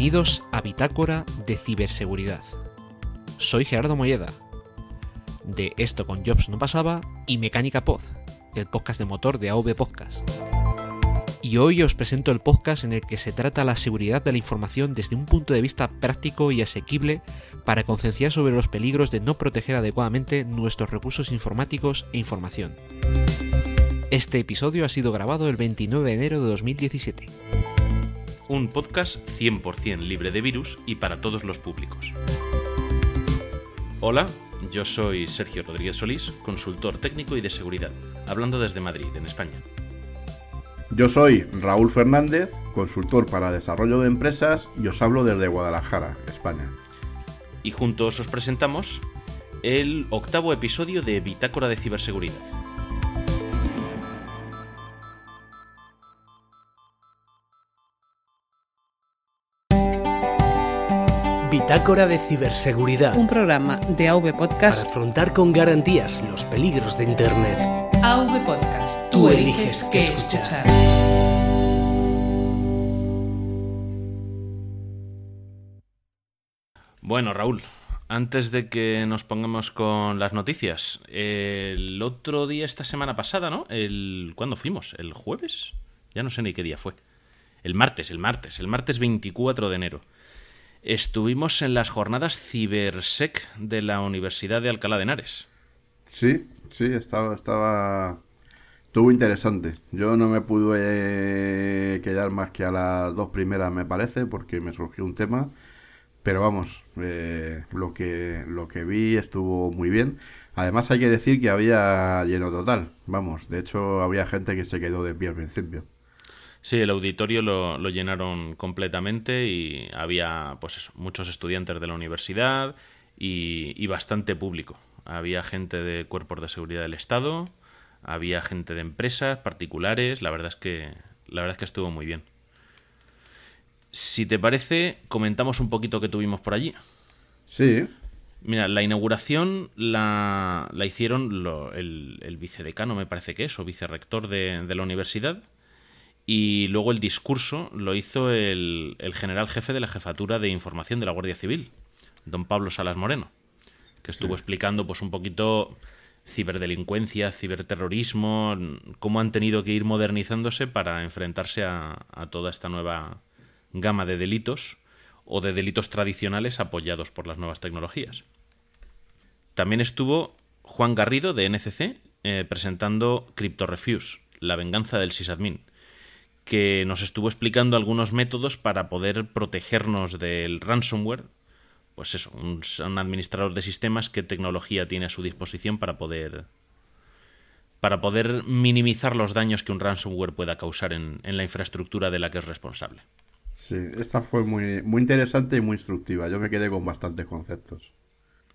Bienvenidos a Bitácora de Ciberseguridad. Soy Gerardo Molleda, de Esto con Jobs no pasaba y Mecánica Pod, el podcast de motor de AV Podcast. Y hoy os presento el podcast en el que se trata la seguridad de la información desde un punto de vista práctico y asequible para concienciar sobre los peligros de no proteger adecuadamente nuestros recursos informáticos e información. Este episodio ha sido grabado el 29 de enero de 2017 un podcast 100% libre de virus y para todos los públicos. Hola, yo soy Sergio Rodríguez Solís, consultor técnico y de seguridad, hablando desde Madrid, en España. Yo soy Raúl Fernández, consultor para desarrollo de empresas y os hablo desde Guadalajara, España. Y juntos os presentamos el octavo episodio de Bitácora de Ciberseguridad Bitácora de Ciberseguridad. Un programa de AV Podcast para afrontar con garantías los peligros de Internet. AV Podcast. Tú, eliges qué escuchar. Bueno, Raúl, antes de que nos pongamos con las noticias, el otro día, esta semana pasada, ¿no? El, ¿Cuándo fuimos? ¿El jueves? Ya no sé ni qué día fue. El martes, el martes, el martes 24 de enero estuvimos en las jornadas Cibersec de la Universidad de Alcalá de Henares. Sí, sí, estaba, estaba, estuvo interesante. Yo no me pude quedar más que a las dos primeras, me parece, porque me surgió un tema. Pero vamos, eh, lo que lo que vi estuvo muy bien. Además hay que decir que había lleno total. Vamos, de hecho había gente que se quedó de pie al principio. Sí, el auditorio lo, llenaron completamente y había pues muchos estudiantes de la universidad y, bastante público. Había gente de cuerpos de seguridad del Estado, había gente de empresas particulares, la verdad es que la verdad es que estuvo muy bien. Si te parece, comentamos un poquito que tuvimos por allí. Sí. Mira, la inauguración la, la hicieron el, el, vicedecano, me parece que es, o vicerrector de, de la universidad, y luego el discurso lo hizo el, general jefe de la jefatura de información de la Guardia Civil, don Pablo Salas Moreno, que estuvo explicando pues un poquito ciberdelincuencia, ciberterrorismo, cómo han tenido que ir modernizándose para enfrentarse a, a toda esta nueva gama de delitos o de delitos tradicionales apoyados por las nuevas tecnologías. También estuvo Juan Garrido de NCC eh, presentando CryptoRefuse, la venganza del sysadmin, que nos estuvo explicando algunos métodos para poder protegernos del ransomware. Pues eso, un, administrador de sistemas, qué tecnología tiene a su disposición para poder para poder minimizar los daños que un ransomware pueda causar en, la infraestructura de la que es responsable. Sí, esta fue muy, muy interesante y muy instructiva. Yo me quedé con bastantes conceptos.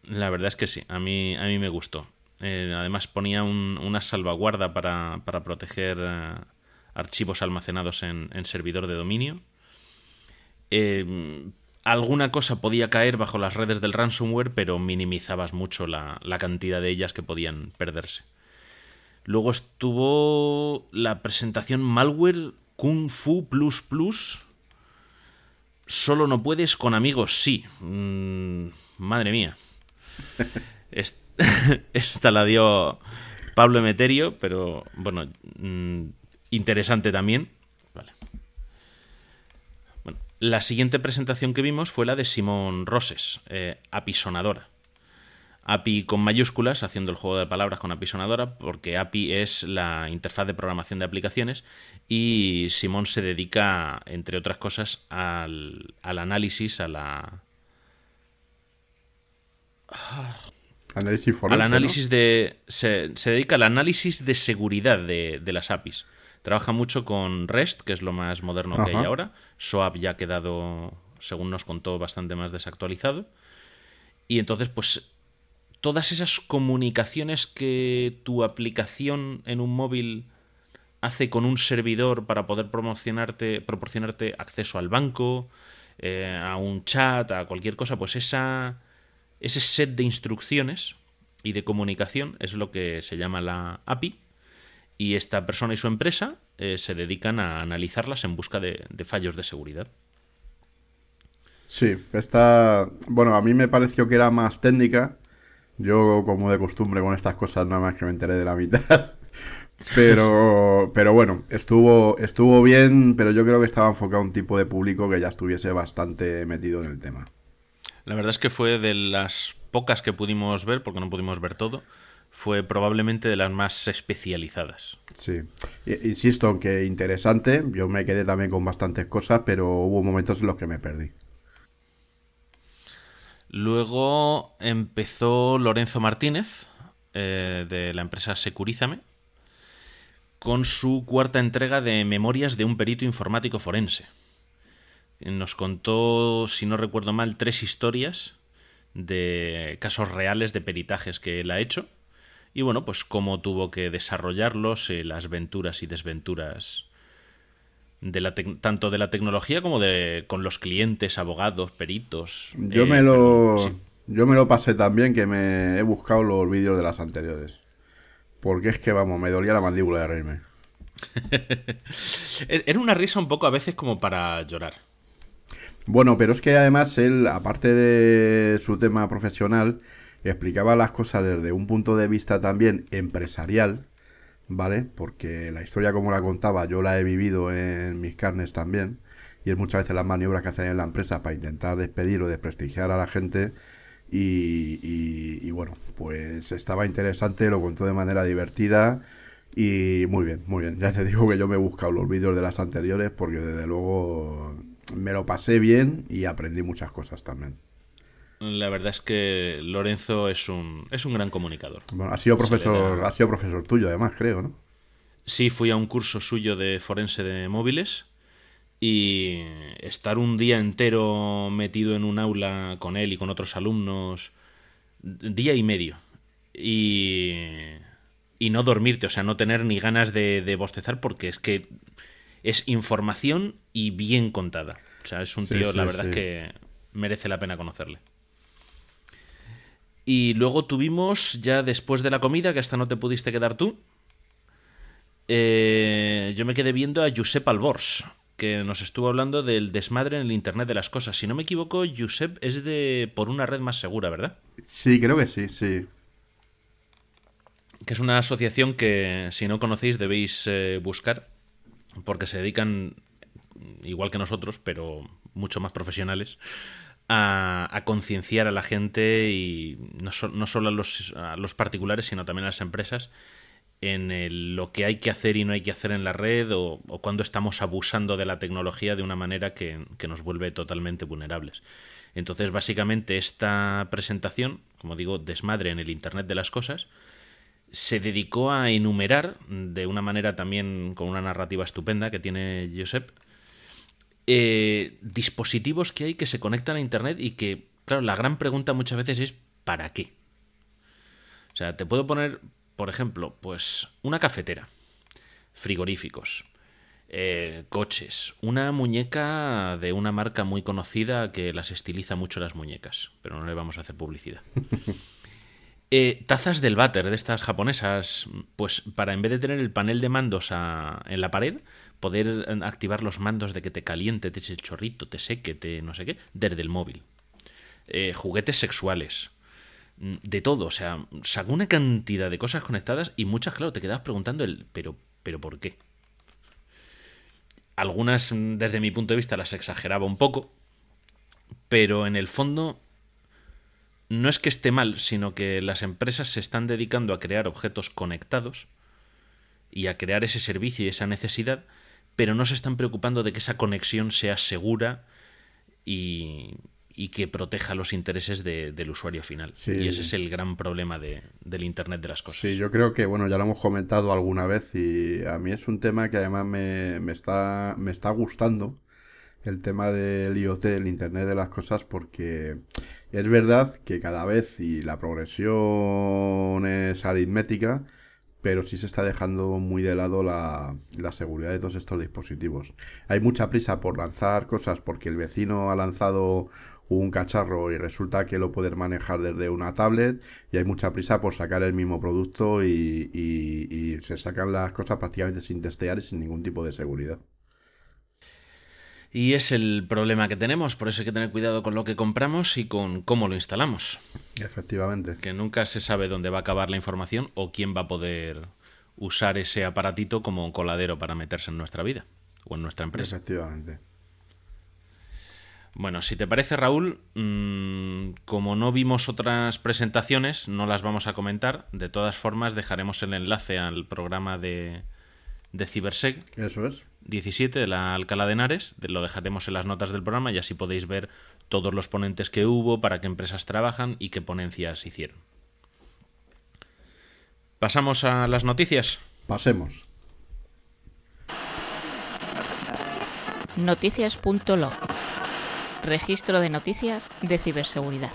La verdad es que sí, a mí, a mí me gustó. Eh, además ponía una salvaguarda para, para proteger eh, archivos almacenados en, servidor de dominio. Eh, alguna cosa podía caer bajo las redes del ransomware, pero minimizabas mucho la, cantidad de ellas que podían perderse. Luego estuvo la presentación Malware Kung Fu Plus Plus. Solo no puedes con amigos, sí. Mm, madre mía. Esta la dio Pablo Emeterio, pero bueno, mm, interesante también. Bueno, la siguiente presentación que vimos fue la de Simón Roses, eh, apisonadora. API con mayúsculas, haciendo el juego de palabras con apisonadora, porque API es la interfaz de programación de aplicaciones y Simón se dedica, entre otras cosas, al, análisis, a la... Análisis al análisis de... Se, dedica al análisis de seguridad de, de las APIs. Trabaja mucho con REST, que es lo más moderno que hay ahora. SOAP ya ha quedado, según nos contó, bastante más desactualizado. Y entonces, pues, todas esas comunicaciones que tu aplicación en un móvil hace con un servidor para poder promocionarte, proporcionarte acceso al banco, eh, a un chat, a cualquier cosa, pues esa, ese set de instrucciones y de comunicación es lo que se llama la API y esta persona y su empresa eh, se dedican a analizarlas en busca de, fallos de seguridad. Sí, está. Bueno, a mí me pareció que era más técnica. Yo, como de costumbre con estas cosas, nada más que me enteré de la mitad. Pero, pero bueno, estuvo, estuvo bien, pero yo creo que estaba enfocado a un tipo de público que ya estuviese bastante metido en el tema. La verdad es que fue de las pocas que pudimos ver, porque no pudimos ver todo, fue probablemente de las más especializadas. Sí, insisto, aunque interesante, yo me quedé también con bastantes cosas, pero hubo momentos en los que me perdí. Luego empezó Lorenzo Martínez, eh, de la empresa Securízame, con su cuarta entrega de Memorias de un perito informático forense. Nos contó, si no recuerdo mal, tres historias de casos reales de peritajes que él ha hecho. Y bueno, pues cómo tuvo que desarrollarlos, eh, las venturas y desventuras de la tanto de la tecnología como de con los clientes, abogados, peritos. Yo eh, me lo yo me lo pasé también que me he buscado los vídeos de las anteriores. Porque es que vamos, me dolía la mandíbula de reírme. Era una risa un poco a veces como para llorar. Bueno, pero es que además él, aparte de su tema profesional, explicaba las cosas desde un punto de vista también empresarial ¿vale? Porque la historia como la contaba yo la he vivido en mis carnes también y es muchas veces las maniobras que hacen en la empresa para intentar despedir o desprestigiar a la gente y, bueno, pues estaba interesante, lo contó de manera divertida y muy bien, muy bien. Ya te digo que yo me he buscado los vídeos de las anteriores porque desde luego me lo pasé bien y aprendí muchas cosas también. La verdad es que Lorenzo es un, es un gran comunicador. Bueno, ha sido profesor, ha sido profesor tuyo además, creo, ¿no? Sí, fui a un curso suyo de forense de móviles y estar un día entero metido en un aula con él y con otros alumnos, día y medio, y, y no dormirte, o sea, no tener ni ganas de, de, bostezar porque es que es información y bien contada. O sea, es un tío, la verdad es que merece la pena conocerle. Y luego tuvimos, ya después de la comida, que hasta no te pudiste quedar tú, eh, yo me quedé viendo a Josep Albors, que nos estuvo hablando del desmadre en el Internet de las Cosas. Si no me equivoco, Josep es de por una red más segura, ¿verdad? Sí, creo que sí, sí. Que es una asociación que, si no conocéis, debéis eh, buscar, porque se dedican, igual que nosotros, pero mucho más profesionales, a, concienciar a la gente y no, solo a los, particulares, sino también a las empresas en lo que hay que hacer y no hay que hacer en la red o, cuando estamos abusando de la tecnología de una manera que, nos vuelve totalmente vulnerables. Entonces, básicamente, esta presentación, como digo, desmadre en el Internet de las Cosas, se dedicó a enumerar, de una manera también con una narrativa estupenda que tiene Josep, eh, dispositivos que hay que se conectan a Internet y que, claro, la gran pregunta muchas veces es ¿para qué? O sea, te puedo poner, por ejemplo, pues una cafetera, frigoríficos, eh, coches, una muñeca de una marca muy conocida que las estiliza mucho las muñecas, pero no le vamos a hacer publicidad. Eh, tazas del váter de estas japonesas, pues para en vez de tener el panel de mandos en la pared, poder eh, activar los mandos de que te caliente, te eche el chorrito, te seque, te no sé qué, desde el móvil. Eh, juguetes sexuales. Mm, de todo, o sea, sacó una cantidad de cosas conectadas y muchas, claro, te quedabas preguntando el pero, pero ¿por qué? Algunas, mm, desde mi punto de vista, las exageraba un poco, pero en el fondo no es que esté mal, sino que las empresas se están dedicando a crear objetos conectados y a crear ese servicio y esa necesidad pero no se están preocupando de que esa conexión sea segura y, que proteja los intereses del usuario final. Y ese es el gran problema del Internet de las cosas. Sí, yo creo que, bueno, ya lo hemos comentado alguna vez y a mí es un tema que además me, me, está, me está gustando, el tema del IoT, el Internet de las cosas, porque es verdad que cada vez, y la progresión es aritmética, pero sí se está dejando muy de lado la, seguridad de todos estos dispositivos. Hay mucha prisa por lanzar cosas porque el vecino ha lanzado un cacharro y resulta que lo puedes manejar desde una tablet y hay mucha prisa por sacar el mismo producto y, y se sacan las cosas prácticamente sin testear y sin ningún tipo de seguridad. Y es el problema que tenemos, por eso hay que tener cuidado con lo que compramos y con cómo lo instalamos. Efectivamente. Que nunca se sabe dónde va a acabar la información o quién va a poder usar ese aparatito como coladero para meterse en nuestra vida o en nuestra empresa. Efectivamente. Bueno, si te parece, Raúl, mmm, como no vimos otras presentaciones, no las vamos a comentar. De todas formas, dejaremos el enlace al programa de, de Cibersec. Eso es. 17 de la Alcalá de Henares, lo dejaremos en las notas del programa y así podéis ver todos los ponentes que hubo, para qué empresas trabajan y qué ponencias hicieron. ¿Pasamos a las noticias? Pasemos. Noticias.log Registro de noticias de ciberseguridad.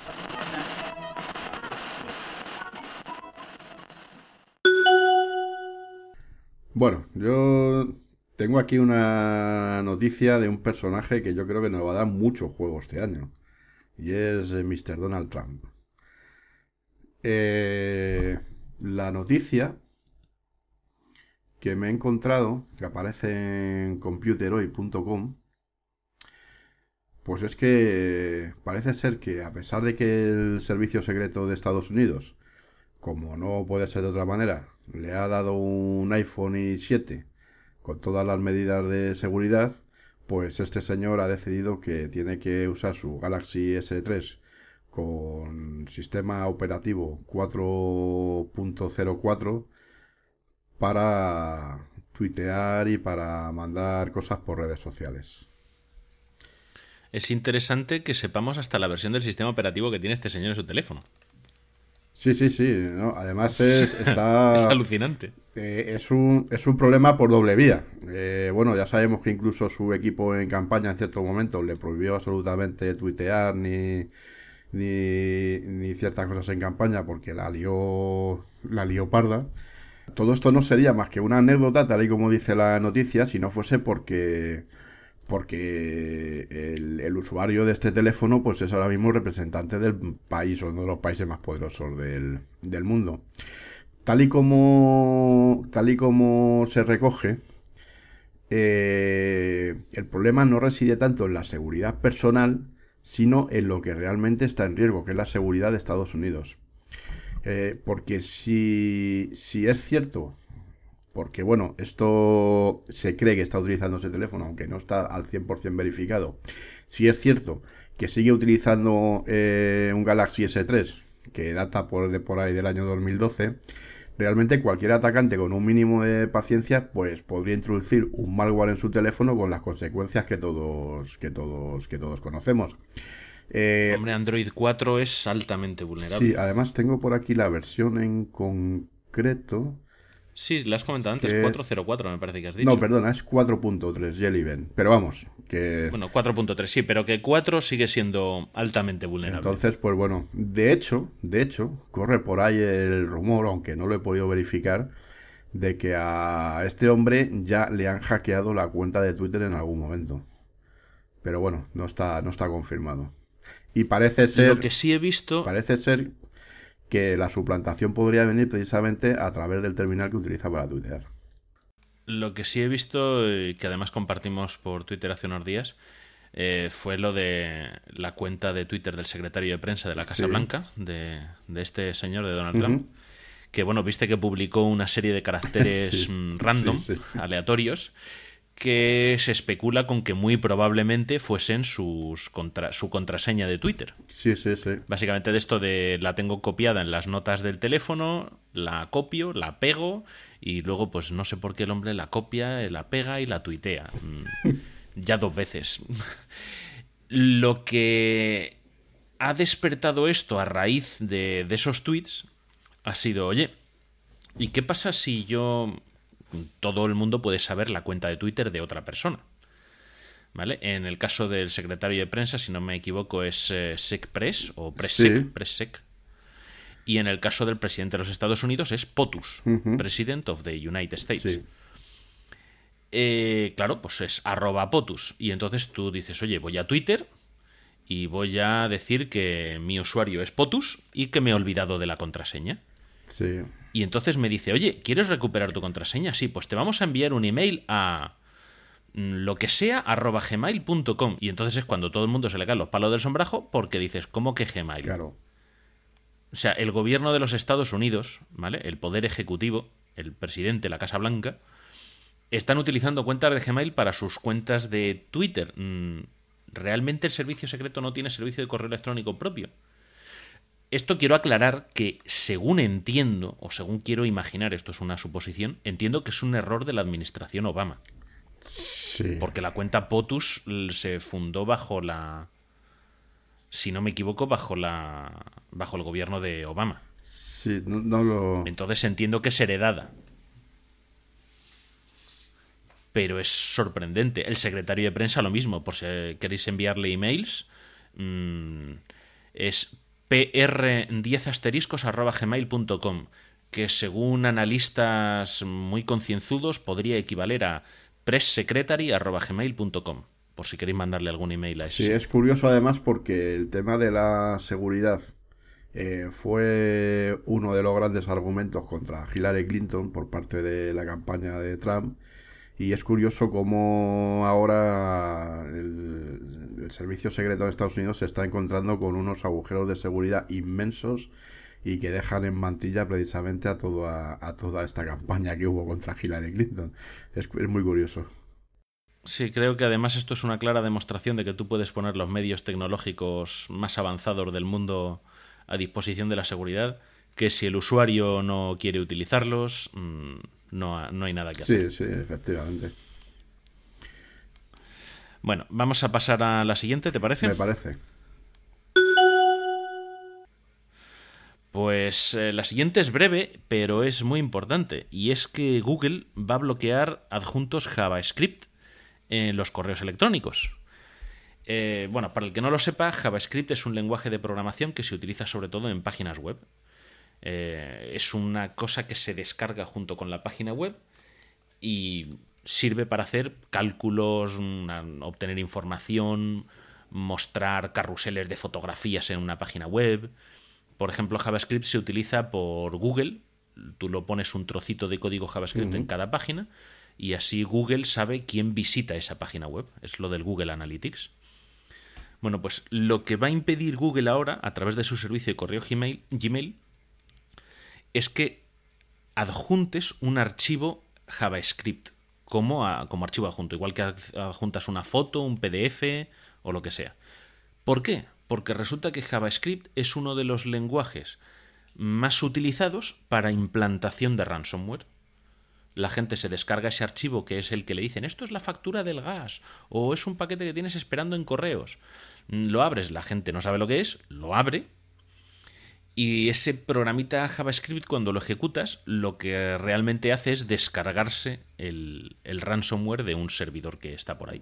Bueno, yo tengo aquí una noticia de un personaje que yo creo que nos va a dar mucho juego este año. Y es eh, Mr. Donald Trump. Eh, la noticia que me he encontrado, que aparece en computerhoy.com, pues es que parece ser que a pesar de que el Servicio Secreto de Estados Unidos, como no puede ser de otra manera, le ha dado un iPhone i7 con todas las medidas de seguridad, pues este señor ha decidido que tiene que usar su Galaxy S3 con sistema operativo 4.04 para tuitear y para mandar cosas por redes sociales. Es interesante que sepamos hasta la versión del sistema operativo que tiene este señor en su teléfono. Sí, sí, sí. ¿no? Además es, está, es alucinante. Eh, es, un, es un problema por doble vía. Eh, bueno, ya sabemos que incluso su equipo en campaña en ciertos momentos le prohibió absolutamente tuitear ni, ni, ni ciertas cosas en campaña porque la lió, la lió parda. Todo esto no sería más que una anécdota, tal y como dice la noticia, si no fuese porque porque el, usuario de este teléfono pues es ahora mismo representante del país o uno de los países más poderosos del, del mundo. Tal y como tal y como se recoge, eh, el problema no reside tanto en la seguridad personal, sino en lo que realmente está en riesgo, que es la seguridad de Estados Unidos. Eh, porque si, si es cierto porque bueno, esto se cree que está utilizando ese teléfono, aunque no está al 100% verificado. Si es cierto que sigue utilizando eh, un Galaxy S3, que data por, de por ahí del año 2012, realmente cualquier atacante con un mínimo de paciencia, pues podría introducir un malware en su teléfono con las consecuencias que todos, que todos, que todos conocemos. Eh, Hombre, Android 4 es altamente vulnerable. Sí, además tengo por aquí la versión en concreto. Sí, la has comentado antes, que... 404 me parece que has dicho. No, perdona, es 4.3 Jellyben. Pero vamos, que... Bueno, 4.3 sí, pero que 4 sigue siendo altamente vulnerable. Entonces, pues bueno, de hecho, de hecho, corre por ahí el rumor, aunque no lo he podido verificar, de que a este hombre ya le han hackeado la cuenta de Twitter en algún momento. Pero bueno, no está, no está confirmado. Y parece ser... Lo que sí he visto... Parece ser que la suplantación podría venir precisamente a través del terminal que utiliza para tuitear. Lo que sí he visto, y que además compartimos por Twitter hace unos días, eh, fue lo de la cuenta de Twitter del secretario de prensa de la Casa sí. Blanca, de, de, este señor, de Donald uh -huh. Trump, que bueno, viste que publicó una serie de caracteres sí, random, sí, aleatorios, que se especula con que muy probablemente fuesen sus contra, su contraseña de Twitter. Sí, sí, sí. Básicamente de esto de la tengo copiada en las notas del teléfono, la copio, la pego y luego pues no sé por qué el hombre la copia, la pega y la tuitea. ya dos veces. Lo que ha despertado esto a raíz de, de esos tweets ha sido, oye, ¿y qué pasa si yo todo el mundo puede saber la cuenta de Twitter de otra persona. ¿Vale? En el caso del secretario de prensa, si no me equivoco, es eh, SecPress o PressSec, sí. PressSec. Y en el caso del presidente de los Estados Unidos es POTUS, uh -huh. President of the United States. Sí. Eh, claro, pues es arroba POTUS. Y entonces tú dices, oye, voy a Twitter y voy a decir que mi usuario es POTUS y que me he olvidado de la contraseña. Sí. Y entonces me dice, oye, ¿quieres recuperar tu contraseña? Sí, pues te vamos a enviar un email a mm, lo que sea arroba gmail.com. Y entonces es cuando todo el mundo se le caen los palos del sombrajo porque dices, ¿cómo que Gmail? Claro. O sea, el gobierno de los Estados Unidos, ¿vale? El poder ejecutivo, el presidente, la Casa Blanca, están utilizando cuentas de Gmail para sus cuentas de Twitter. Mm, Realmente el servicio secreto no tiene servicio de correo electrónico propio. Esto quiero aclarar que, según entiendo, o según quiero imaginar, esto es una suposición, entiendo que es un error de la administración Obama. Sí. Porque la cuenta POTUS se fundó bajo la. Si no me equivoco, bajo la. bajo el gobierno de Obama. Sí, no, no lo. Entonces entiendo que es heredada. Pero es sorprendente. El secretario de prensa lo mismo, por si queréis enviarle emails. mm, es pr10 asteriscos arroba gmail.com que según analistas muy concienzudos podría equivaler a presssecretary arroba gmail.com por si queréis mandarle algún email a ese. Sí, es curioso además porque el tema de la seguridad eh, fue uno de los grandes argumentos contra Hillary Clinton por parte de la campaña de Trump. Y es curioso cómo ahora el, servicio secreto de Estados Unidos se está encontrando con unos agujeros de seguridad inmensos y que dejan en mantilla precisamente a, a toda esta campaña que hubo contra Hillary Clinton. Es, es muy curioso. Sí, creo que además esto es una clara demostración de que tú puedes poner los medios tecnológicos más avanzados del mundo a disposición de la seguridad, que si el usuario no quiere utilizarlos, mm, no, no hay nada que hacer. Sí, sí, efectivamente. Bueno, vamos a pasar a la siguiente, ¿te parece? Me parece. Pues eh, la siguiente es breve, pero es muy importante, y es que Google va a bloquear adjuntos JavaScript en los correos electrónicos. Eh, bueno, para el que no lo sepa, JavaScript es un lenguaje de programación que se utiliza sobre todo en páginas web. Eh, es una cosa que se descarga junto con la página web y sirve para hacer cálculos, una- obtener información, mostrar carruseles de fotografías en una página web. Por ejemplo, JavaScript se utiliza por Google. Tú lo pones un trocito de código JavaScript en cada página y así Google sabe quién visita esa página web. Es lo del Google Analytics. Bueno, pues lo que va a impedir Google ahora, a través de su servicio de correo Gmail, Gmail es que adjuntes un archivo JavaScript como, como archivo adjunto, igual que ad- adjuntas una foto, un PDF o lo que sea. ¿Por qué? Porque resulta que JavaScript es uno de los lenguajes más utilizados para implantación de ransomware. La gente se descarga ese archivo que es el que le dicen esto es la factura del gas o es un paquete que tienes esperando en correos. Lo abres, la gente no sabe lo que es, lo abre y ese programita JavaScript, cuando lo ejecutas, lo que realmente hace es descargarse el, el ransomware de un servidor que está por ahí.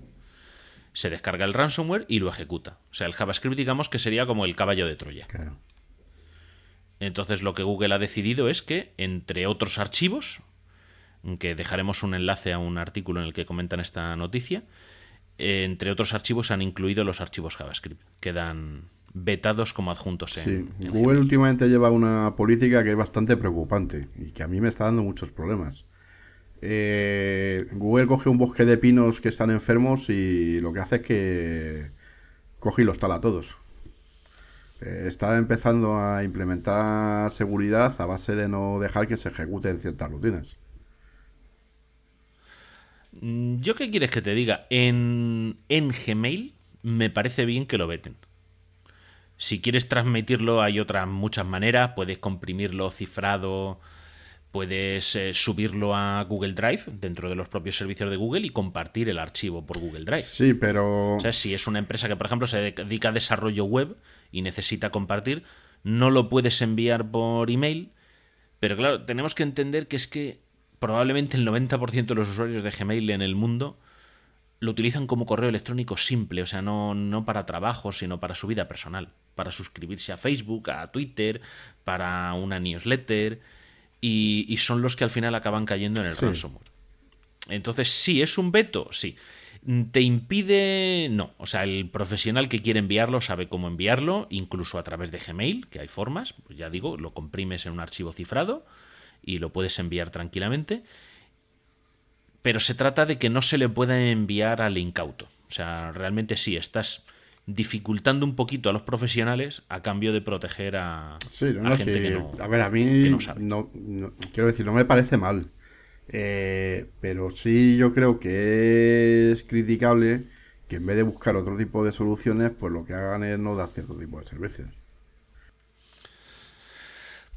Se descarga el ransomware y lo ejecuta. O sea, el JavaScript, digamos que sería como el caballo de Troya. Claro. Entonces, lo que Google ha decidido es que, entre otros archivos, que dejaremos un enlace a un artículo en el que comentan esta noticia, eh, entre otros archivos han incluido los archivos JavaScript. Quedan vetados como adjuntos en, Sí, en Google Gmail. últimamente lleva una política que es bastante preocupante y que a mí me está dando muchos problemas. Eh, Google coge un bosque de pinos que están enfermos y lo que hace es que coge y los tala a todos. Eh, está empezando a implementar seguridad a base de no dejar que se ejecuten ciertas rutinas. Mm, ¿Yo qué quieres que te diga? En, en Gmail me parece bien que lo veten. Si quieres transmitirlo hay otras muchas maneras. Puedes comprimirlo cifrado, puedes eh, subirlo a Google Drive dentro de los propios servicios de Google y compartir el archivo por Google Drive. Sí, pero O sea, si es una empresa que, por ejemplo, se dedica a desarrollo web y necesita compartir, no lo puedes enviar por email. Pero claro, tenemos que entender que es que probablemente el 90% de los usuarios de Gmail en el mundo lo utilizan como correo electrónico simple, o sea, no, no para trabajo, sino para su vida personal, para suscribirse a Facebook, a Twitter, para una newsletter, y, y son los que al final acaban cayendo en el Sí. ransomware. Entonces, sí, es un veto, sí. ¿Te impide? No. O sea, el profesional que quiere enviarlo sabe cómo enviarlo, incluso a través de Gmail, que hay formas. Pues ya digo, lo comprimes en un archivo cifrado y lo puedes enviar tranquilamente. Pero se trata de que no se le pueda enviar al incauto. O sea, realmente sí, estás dificultando un poquito a los profesionales a cambio de proteger a, sí, no, gente que no. A ver, a mí no, quiero decir, no me parece mal. Eh, pero sí yo creo que es criticable que en vez de buscar otro tipo de soluciones, pues lo que hagan es no dar cierto tipo de servicios.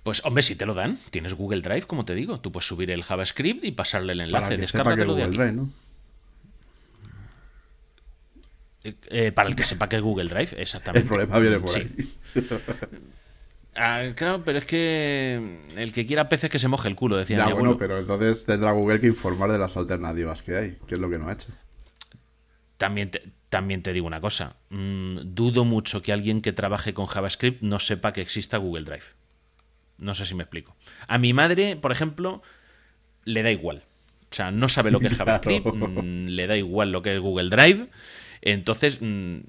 Pues hombre, si te lo dan, tienes Google Drive, como te digo, tú puedes subir el JavaScript y pasarle el enlace, descárgatelo de aquí. Drive, ¿no? Eh, eh, para el que sepa que es Google Drive, exactamente. El problema viene por ahí. Ah, claro, pero es que el que quiera peces que se moje el culo, decía ya, bueno, pero entonces tendrá Google que informar de las alternativas que hay, que es lo que no ha hecho. También te, también te digo una cosa, mm, dudo mucho que alguien que trabaje con JavaScript no sepa que exista Google Drive. No sé si me explico. A mi madre, por ejemplo, le da igual. O sea, no sabe lo que es JavaScript, mm, le da igual lo que es Google Drive. Entonces, mm,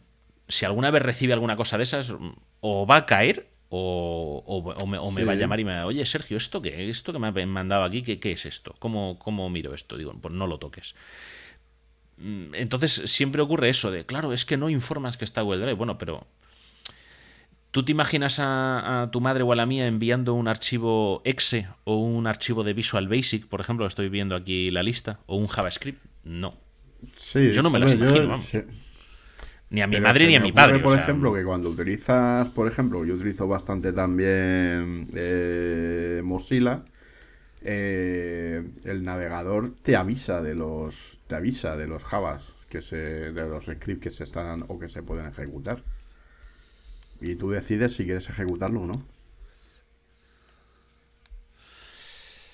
si alguna vez recibe alguna cosa de esas, mm, o va a caer o, me, va a llamar y me va oye Sergio, ¿esto qué? ¿Esto que me ha mandado aquí? ¿Qué, qué es esto? ¿Cómo, ¿Cómo miro esto? Digo, pues no lo toques. Entonces siempre ocurre eso de, claro, es que no informas que está Google Drive. Bueno, pero ¿Tú te imaginas a, tu madre o a la mía enviando un archivo exe o un archivo de Visual Basic, por ejemplo, estoy viendo aquí la lista, o un JavaScript? No. yo no me las imagino, vamos. Ni a mi madre ni a mi padre. Por ejemplo, que cuando utilizas, por ejemplo, yo utilizo bastante también eh, Mozilla, eh, el navegador te avisa de los, te avisa de los Javas que se, de los scripts que se están o que se pueden ejecutar. Y tú decides si quieres ejecutarlo o no.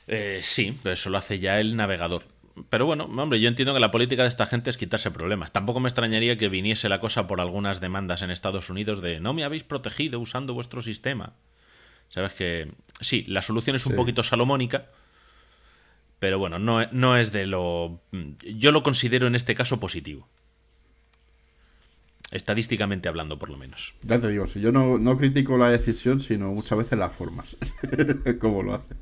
Eh, sí, pero eso lo hace ya el navegador. Pero bueno, hombre, yo entiendo que la política de esta gente es quitarse problemas. Tampoco me extrañaría que viniese la cosa por algunas demandas en Estados Unidos de no me habéis protegido usando vuestro sistema. Sabes que sí, la solución es un poquito salomónica, pero bueno, no, no es de lo... Yo lo considero en este caso positivo. Estadísticamente hablando, por lo menos. Ya te digo, si yo no, no critico la decisión, sino muchas veces las formas. ¿Cómo lo hacen?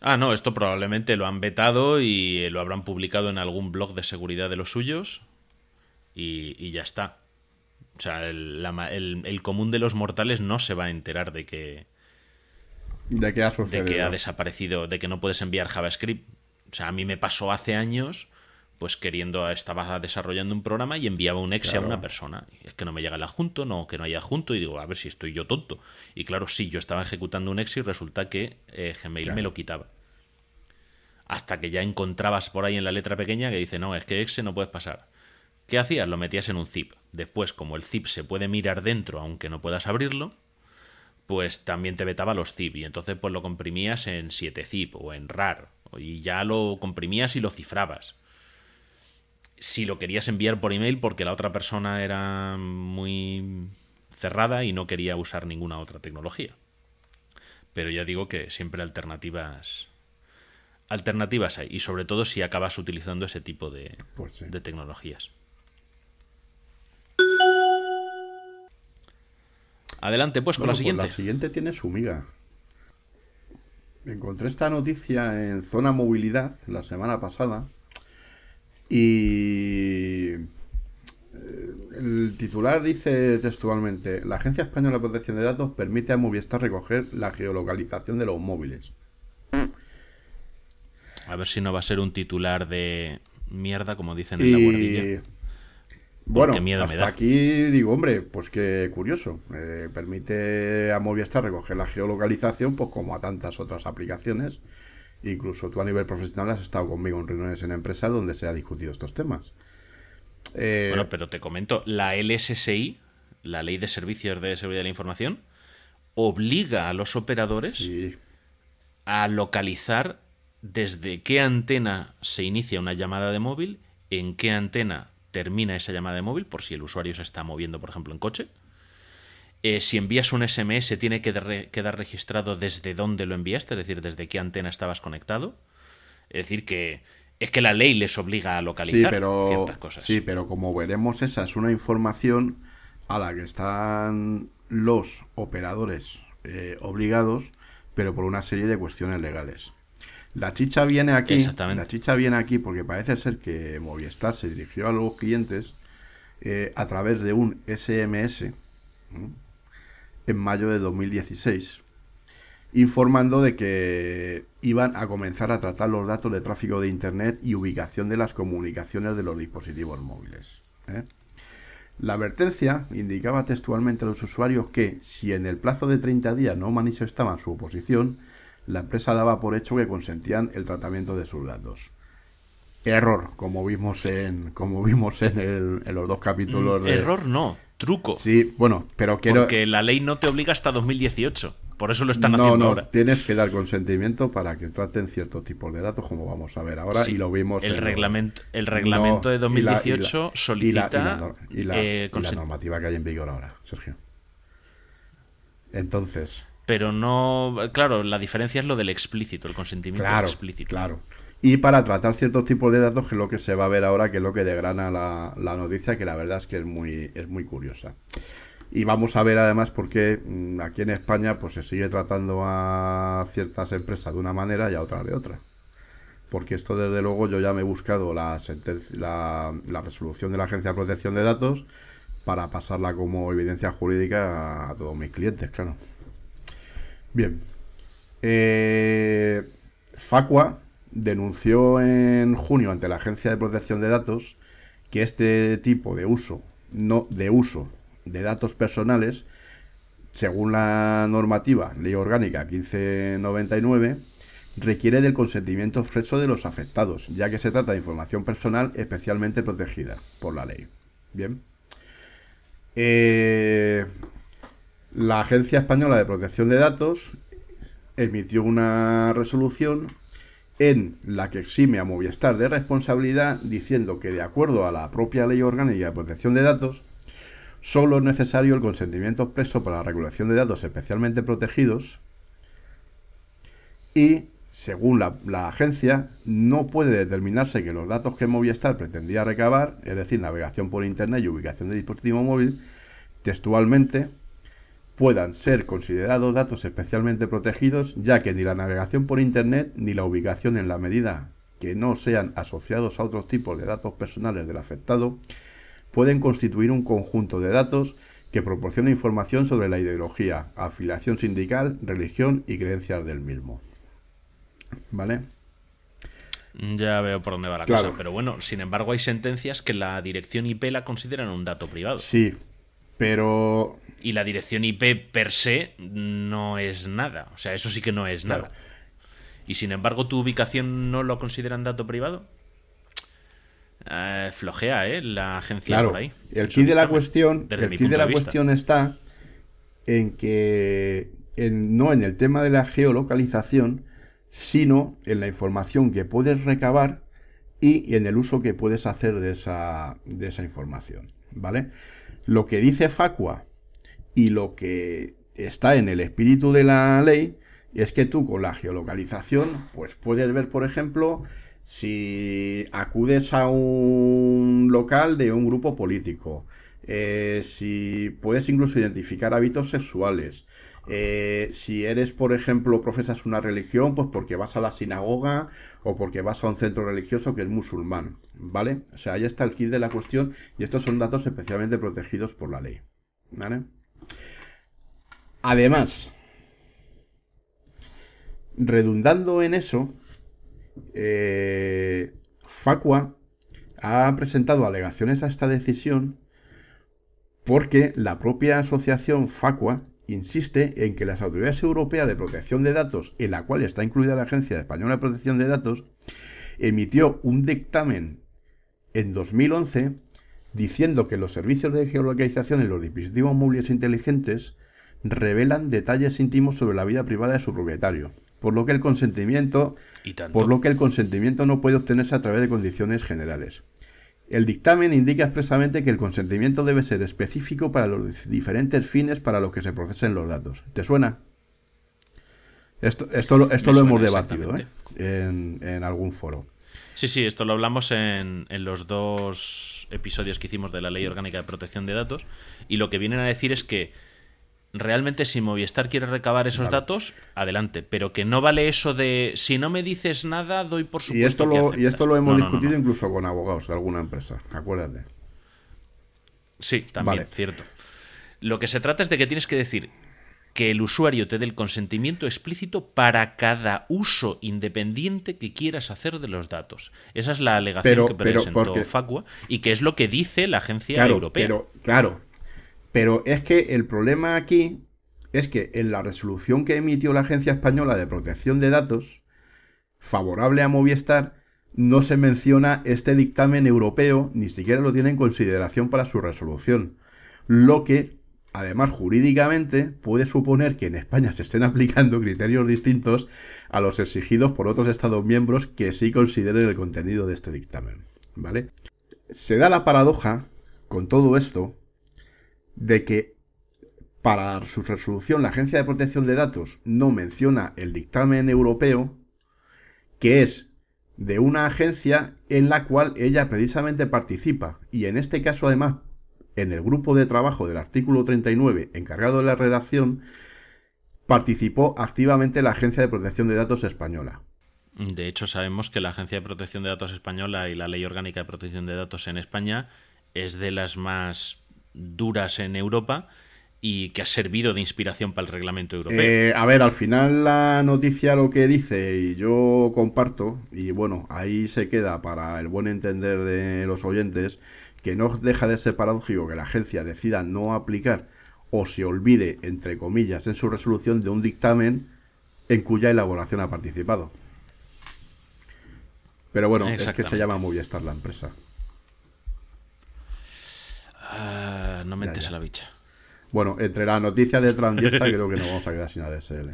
Ah, no, esto probablemente lo han vetado y lo habrán publicado en algún blog de seguridad de los suyos y, ya está. O sea, el, el, común de los mortales no se va a enterar de que... De que ha De que ha desaparecido, de que no puedes enviar JavaScript. O sea, a mí me pasó hace años pues queriendo, estaba desarrollando un programa y enviaba un exe a una persona. Y es que no me llega el adjunto, no, que no hay adjunto, y digo, a ver si estoy yo tonto. Y claro, sí, yo estaba ejecutando un exe y resulta que eh, Gmail me lo quitaba. Hasta que ya encontrabas por ahí en la letra pequeña que dice, no, es que exe no puedes pasar. ¿Qué hacías? Lo metías en un zip. Después, como el zip se puede mirar dentro aunque no puedas abrirlo, pues también te vetaba los zip. Y entonces pues lo comprimías en 7zip o en RAR. Y ya lo comprimías y lo cifrabas si lo querías enviar por email porque la otra persona era muy cerrada y no quería usar ninguna otra tecnología. Pero ya digo que siempre alternativas alternativas hay y sobre todo si acabas utilizando ese tipo de, pues de tecnologías. Adelante pues con la pues siguiente. la siguiente tiene su miga. Encontré esta noticia en Zona Movilidad la semana pasada y eh, el titular dice textualmente, la Agencia Española de Protección de Datos permite a Movistar recoger la geolocalización de los móviles. A ver si no va a ser un titular de mierda, como dicen en la guardilla. Bueno, miedo hasta aquí digo, hombre, pues qué curioso. Eh, permite a Movistar recoger la geolocalización, pues como a tantas otras aplicaciones Incluso tú a nivel profesional has estado conmigo en reuniones en empresas donde se ha discutido estos temas. Eh, bueno, pero te comento, la LSSI, la Ley de Servicios de Seguridad de la Información, obliga a los operadores a localizar desde qué antena se inicia una llamada de móvil, en qué antena termina esa llamada de móvil, por si el usuario se está moviendo, por ejemplo, en coche, eh, si envías un SMS tiene que quedar registrado desde dónde lo enviaste, es decir, desde qué antena estabas conectado. Es decir, que es que la ley les obliga a localizar ciertas cosas. Sí, pero como veremos, esa es una información a la que están los operadores eh, obligados, pero por una serie de cuestiones legales. La chicha viene aquí. Exactamente. La chicha viene aquí porque parece ser que Movistar se dirigió a los clientes eh, a través de un SMS. En mayo de 2016, informando de que iban a comenzar a tratar los datos de tráfico de Internet y ubicación de las comunicaciones de los dispositivos móviles. ¿eh? La advertencia indicaba textualmente a los usuarios que, si en el plazo de 30 días no manifestaban su oposición, la empresa daba por hecho que consentían el tratamiento de sus datos. Error, como vimos en, como vimos en, el- en los dos capítulos. de- Mm, Error no, truco. Sí, bueno, pero quiero. Porque la ley no te obliga hasta 2018. Por eso lo están no, haciendo no, ahora. tienes que dar consentimiento para que traten ciertos tipos de datos, como vamos a ver ahora, Sí, y lo vimos. el en reglamento, el reglamento No, de y la- y la- 2018 y la- solicita y la eh, y la consen- normativa que hay en vigor ahora, Sergio. Entonces, pero no claro la diferencia es lo del explícito el consentimiento claro, explícito claro. Y para tratar ciertos tipos de datos, que es lo que se va a ver ahora, que es lo que degrana la, la noticia, que la verdad es que es muy, es muy curiosa. Y vamos a ver además por qué mm, aquí en España pues se sigue tratando a ciertas empresas de una manera y a otras de otra. Porque esto desde luego yo ya me he buscado la, la, la resolución de la Agencia de Protección de Datos para pasarla como evidencia jurídica a todos mis clientes, claro. Bien. Eh, Facua denunció en junio ante la Agencia de Protección de Datos que este tipo de uso, no de uso de datos personales, según la normativa Ley Orgánica 1599, requiere del consentimiento expreso de los afectados, ya que se trata de información personal especialmente protegida por la ley. Bien. Eh, la Agencia Española de Protección de Datos emitió una resolución en la que exime a Movistar de responsabilidad diciendo que de acuerdo a la propia Ley Orgánica de Protección de Datos, solo es necesario el consentimiento expreso para la regulación de datos especialmente protegidos y, según la, agencia, no puede determinarse que los datos que Movistar pretendía recabar, es decir, navegación por Internet y ubicación de dispositivo móvil, textualmente puedan ser considerados datos especialmente protegidos, ya que ni la navegación por Internet ni la ubicación en la medida que no sean asociados a otros tipos de datos personales del afectado, pueden constituir un conjunto de datos que proporciona información sobre la ideología, afiliación sindical, religión y creencias del mismo. ¿Vale? ya veo por dónde va la Claro. cosa pero bueno sin embargo hay sentencias que la dirección IP la consideran un dato privado Sí, pero y la dirección IP per se no es nada. O sea eso sí que no es Claro. nada. Y sin embargo tu ubicación no lo consideran dato privado Eh, flojea eh la agencia Claro, por ahí. El key de la cuestión, el key de la cuestión está en que en- no en el tema de la geolocalización, sino en la información que puedes recabar y en el uso que puedes hacer de esa, de esa información, ¿vale? Lo que dice Facua y lo que está en el espíritu de la ley es que tú con la geolocalización, pues puedes ver, por ejemplo, si acudes a un local de un grupo político, eh, si puedes incluso identificar hábitos sexuales, eh, si eres, por ejemplo, profesas una religión, pues porque vas a la sinagoga o porque vas a un centro religioso que es musulmán, ¿vale? O sea, ahí está el kit de la cuestión y estos son datos especialmente protegidos por la ley, ¿vale? Además, redundando en eso, eh, Facua ha presentado alegaciones a esta decisión porque la propia asociación Facua insiste en que las autoridades europeas de protección de datos, en la cual está incluida la Agencia Española de Protección de Datos, emitió un dictamen en 2011 diciendo que los servicios de geolocalización en los dispositivos móviles inteligentes revelan detalles íntimos sobre la vida privada de su propietario, por lo que el consentimiento y por lo que el consentimiento no puede obtenerse a través de condiciones generales. El dictamen indica expresamente que el consentimiento debe ser específico para los dif- diferentes fines para los que se procesen los datos. ¿Te suena? Esto, esto, lo, esto hemos debatido ¿eh? en algún foro. Sí, sí, esto lo hablamos en, en los dos episodios que hicimos de la Ley Orgánica de Protección de Datos. Y lo que vienen a decir es que realmente si Movistar quiere recabar esos Vale. datos, adelante. Pero que no vale eso de si no me dices nada, doy por supuesto Y esto, que lo, y aceptas". esto lo hemos No, no, no, discutido no. incluso con abogados de alguna empresa, acuérdate. Sí, también, Vale. cierto. Lo que se trata es de que tienes que decir que el usuario te dé el consentimiento explícito para cada uso independiente que quieras hacer de los datos. Esa es la alegación Pero- que pero presentó porque- Facua y que es lo que dice la agencia Claro, europea. pero, claro. Pero es que el problema aquí es que en la resolución que emitió la Agencia Española de Protección de Datos, favorable a Movistar, no se menciona este dictamen europeo, ni siquiera lo tiene en consideración para su resolución. Lo que, además, jurídicamente puede suponer que en España se estén aplicando criterios distintos a los exigidos por otros Estados miembros que sí consideren el contenido de este dictamen. ¿Vale? Se da la paradoja, con todo esto, de que para su resolución la Agencia de Protección de Datos no menciona el dictamen europeo, que es de una agencia en la cual ella precisamente participa. Y en este caso, además, en el grupo de trabajo del artículo 39, encargado de la redacción, participó activamente la Agencia de Protección de Datos española. De hecho, sabemos que la Agencia de Protección de Datos Española y la Ley Orgánica de Protección de Datos en España es de las más duras en Europa y que ha servido de inspiración para el reglamento europeo. Eh, a ver, al final la noticia lo que dice y yo comparto, y bueno, ahí se queda para el buen entender de los oyentes, que no deja de ser paradójico que la agencia decida no aplicar o se olvide, entre comillas, en su resolución de un dictamen en cuya elaboración ha participado. Pero bueno, es que se llama Movistar la empresa. Ah, no mentes ya. a la bicha. Bueno, entre la noticia de Trump y esta creo que nos vamos a quedar sin ADSL.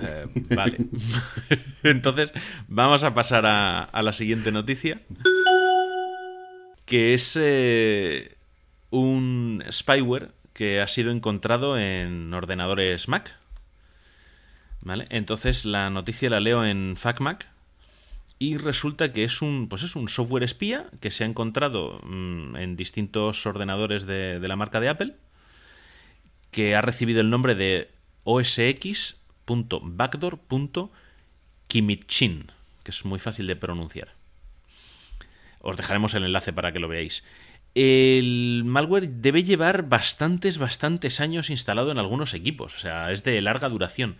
Eh, vale. Entonces, vamos a pasar a, a la siguiente noticia. Que es eh, un spyware que ha sido encontrado en ordenadores Mac. ¿Vale? Entonces la noticia la leo en FacMac. Y resulta que es un, pues es un software espía que se ha encontrado mm, en distintos ordenadores de, de la marca de Apple. Que ha recibido el nombre de osx.backdoor.kimitchin, que es muy fácil de pronunciar. Os dejaremos el enlace para que lo veáis. El malware debe llevar bastantes, bastantes años instalado en algunos equipos, o sea, es de larga duración.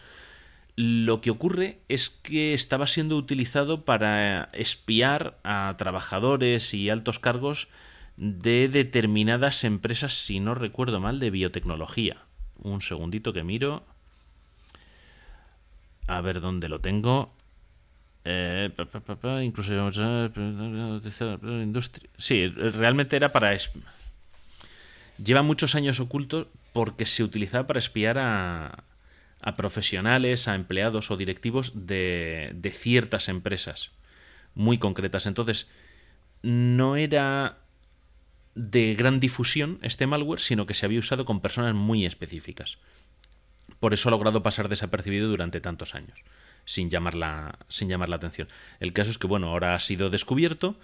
Lo que ocurre es que estaba siendo utilizado para espiar a trabajadores y altos cargos de determinadas empresas, si no recuerdo mal, de biotecnología. Un segundito que miro. A ver dónde lo tengo. Eh, incluso eh, industria. Sí, realmente era para. Lleva muchos años oculto porque se utilizaba para espiar a, a profesionales, a empleados o directivos de, de ciertas empresas muy concretas. Entonces, no era de gran difusión este malware, sino que se había usado con personas muy específicas. Por eso ha logrado pasar desapercibido durante tantos años, sin llamar la, sin llamar la atención. El caso es que, bueno, ahora ha sido descubierto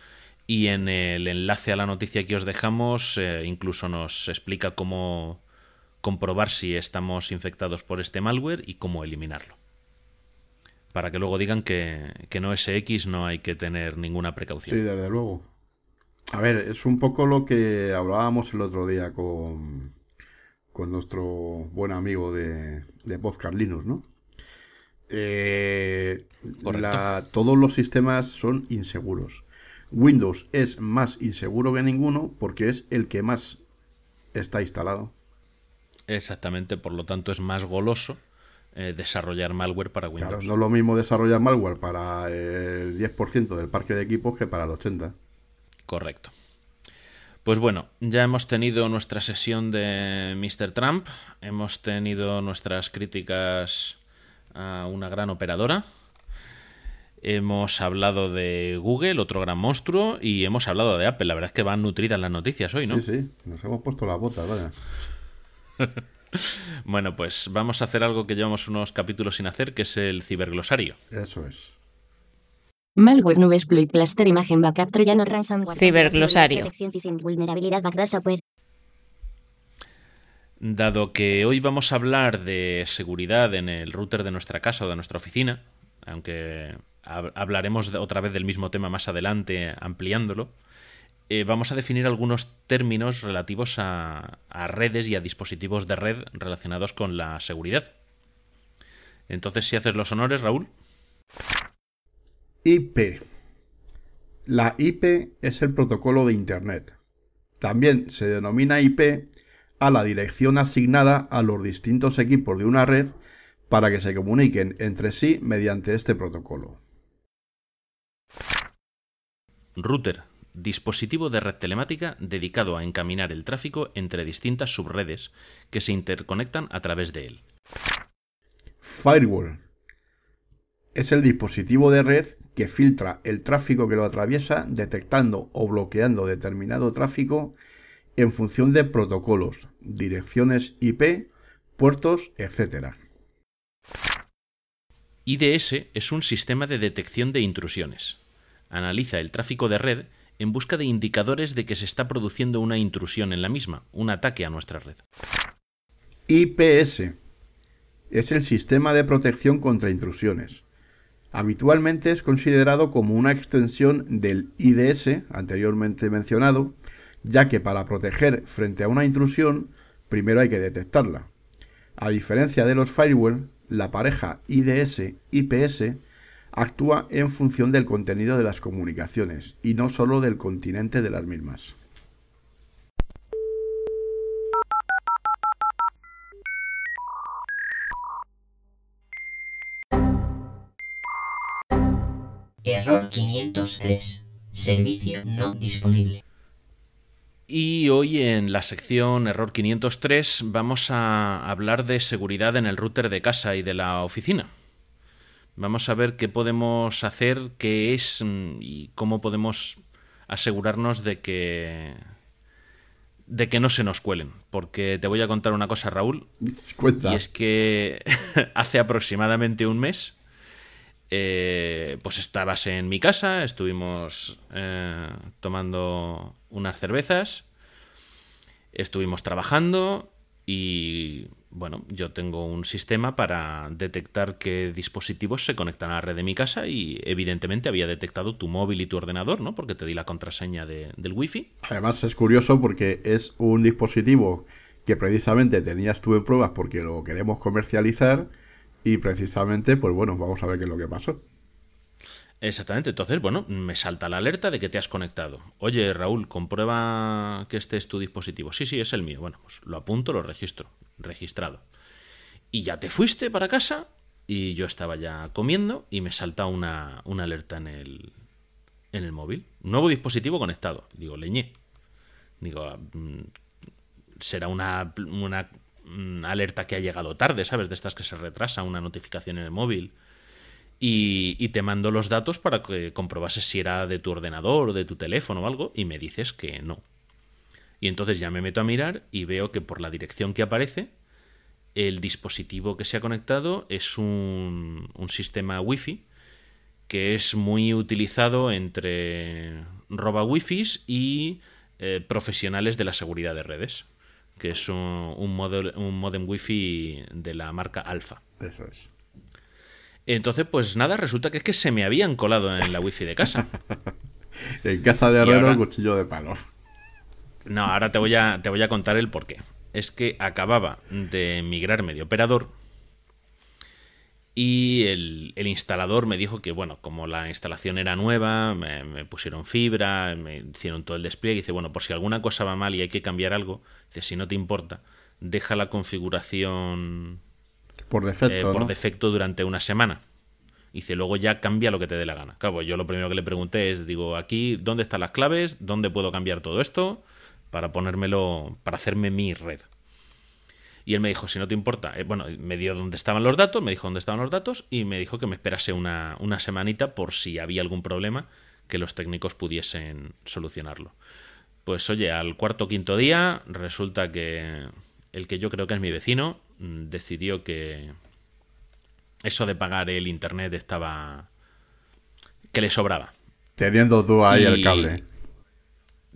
y en el enlace a la noticia que os dejamos eh, incluso nos explica cómo comprobar si estamos infectados por este malware y cómo eliminarlo. Para que luego digan que, que no es X no hay que tener ninguna precaución. Sí, desde luego. A ver, es un poco lo que hablábamos el otro día con, con nuestro buen amigo de, de Podcast Linux, ¿no? Eh, la- todos los sistemas son inseguros. Windows es más inseguro que ninguno porque es el que más está instalado. Exactamente, por lo tanto es más goloso eh, desarrollar malware para Windows. Claro, no es lo mismo desarrollar malware para el 10% del parque de equipos que para el 80%. Correcto. Pues bueno, ya hemos tenido nuestra sesión de Mr. Trump, hemos tenido nuestras críticas a una gran operadora, hemos hablado de Google, otro gran monstruo, y hemos hablado de Apple. La verdad es que van nutridas las noticias hoy, ¿no? Sí, sí, nos hemos puesto las botas, vaya. Bueno, pues vamos a hacer algo que llevamos unos capítulos sin hacer, que es el ciberglosario. Eso es. Malware nube exploit cluster imagen backup troyano ransomware. Ciberglosario. Vulnerabilidad backdoor software. Dado que hoy vamos a hablar de seguridad en el router de nuestra casa o de nuestra oficina, aunque hablaremos otra vez del mismo tema más adelante ampliándolo, eh, vamos a definir algunos términos relativos a, redes y a dispositivos de red relacionados con la seguridad. Entonces, si haces los honores, Raúl. IP. La IP es el protocolo de Internet. También se denomina IP a la dirección asignada a los distintos equipos de una red para que se comuniquen entre sí mediante este protocolo. Router, dispositivo de red telemática dedicado a encaminar el tráfico entre distintas subredes que se interconectan a través de él. Firewall. Es el dispositivo de red que filtra el tráfico que lo atraviesa detectando o bloqueando determinado tráfico en función de protocolos, direcciones IP, puertos, etc. IDS es un sistema de detección de intrusiones. Analiza el tráfico de red en busca de indicadores de que se está produciendo una intrusión en la misma, un ataque a nuestra red. IPS es el sistema de protección contra intrusiones. Habitualmente es considerado como una extensión del IDS anteriormente mencionado ya que para proteger frente a una intrusión, primero hay que detectarla. A diferencia de los firewall, la pareja IDS-IPS actúa en función del contenido de las comunicaciones y no solo del continente de las mismas. Error 503. Servicio no disponible. Y hoy en la sección Error 503 vamos a hablar de seguridad en el router de casa y de la oficina. Vamos a ver qué podemos hacer, qué es mm, y cómo podemos asegurarnos de que de que no se nos cuelen, porque te voy a contar una cosa, Raúl, y es que hace aproximadamente un mes, eh, pues estabas en mi casa, estuvimos eh, tomando unas cervezas, estuvimos trabajando y bueno, yo tengo un sistema para detectar qué dispositivos se conectan a la red de mi casa y evidentemente había detectado tu móvil y tu ordenador, ¿no? Porque te di la contraseña del wifi. Además es curioso porque es un dispositivo que precisamente tenías tú en pruebas porque lo queremos comercializar y precisamente, pues bueno, vamos a ver qué es lo que pasó. Exactamente, entonces, bueno, me salta la alerta de que te has conectado. Oye, Raúl, comprueba que este es tu dispositivo. Sí, sí, es el mío. Bueno, pues lo apunto, lo registro, registrado. Y ya te fuiste para casa y yo estaba ya comiendo y me salta una, una alerta en el, en el móvil. Nuevo dispositivo conectado. Digo, leñé. Digo, mm, será una, una mm, alerta que ha llegado tarde, ¿sabes? De estas que se retrasa una notificación en el móvil y, te mando los datos para que comprobases si era de tu ordenador o de tu teléfono o algo y me dices que no. Y entonces ya me meto a mirar y veo que por la dirección que aparece, el dispositivo que se ha conectado es un, un sistema Wi-Fi que es muy utilizado entre roba wifi y eh, profesionales de la seguridad de redes, que es un, un, un modem Wi-Fi de la marca Alpha. Eso es. Entonces, pues nada, resulta que es que se me habían colado en la wifi de casa. en casa de herrero, cuchillo de palo. No, ahora te voy, a, te voy a contar el porqué. Es que acababa de migrarme de operador y el, instalador me dijo que, bueno, como la instalación era nueva, me, pusieron fibra, me hicieron todo el despliegue. Y dice, bueno, por si alguna cosa va mal y hay que cambiar algo, dice, si no te importa, deja la configuración por defecto. Eh, por defecto durante una semana. Dice, luego ya cambia lo que te dé la gana. Claro, yo lo primero que le pregunté es, digo, aquí, ¿dónde están las claves? ¿Dónde puedo cambiar todo esto? Para ponérmelo, para hacerme mi red. Y él me dijo, si no te importa, eh, bueno, me dio dónde estaban los datos, me dijo dónde estaban los datos y me dijo que me esperase una, una semanita por si había algún problema que los técnicos pudiesen solucionarlo. Pues oye, al cuarto o quinto día resulta que el que yo creo que es mi vecino, mm, decidió que eso de pagar el internet estaba... que le sobraba. Teniendo tú ahí el cable.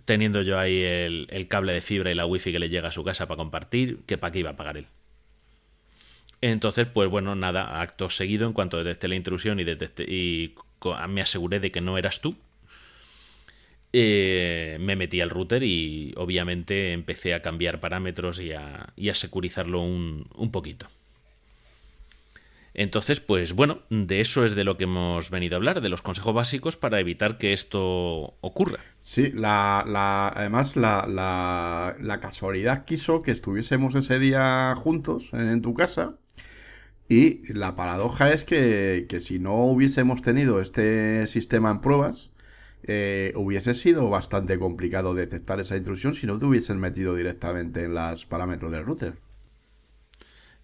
Teniendo yo ahí el, cable de fibra y la wifi que le llega a su casa para compartir, que para qué iba a pagar él. Entonces, pues bueno, nada, acto seguido, en cuanto detecté la intrusión y, detecté, y me aseguré de que no eras tú, eh, me metí al router y obviamente empecé a cambiar parámetros y a, y a securizarlo un, un poquito. Entonces, pues bueno, de eso es de lo que hemos venido a hablar, de los consejos básicos para evitar que esto ocurra. Sí, la, la, además la, la, casualidad quiso que estuviésemos ese día juntos en tu casa y la paradoja es que, que si no hubiésemos tenido este sistema en pruebas, eh, hubiese sido bastante complicado detectar esa intrusión si no te hubiesen metido directamente en los parámetros del router.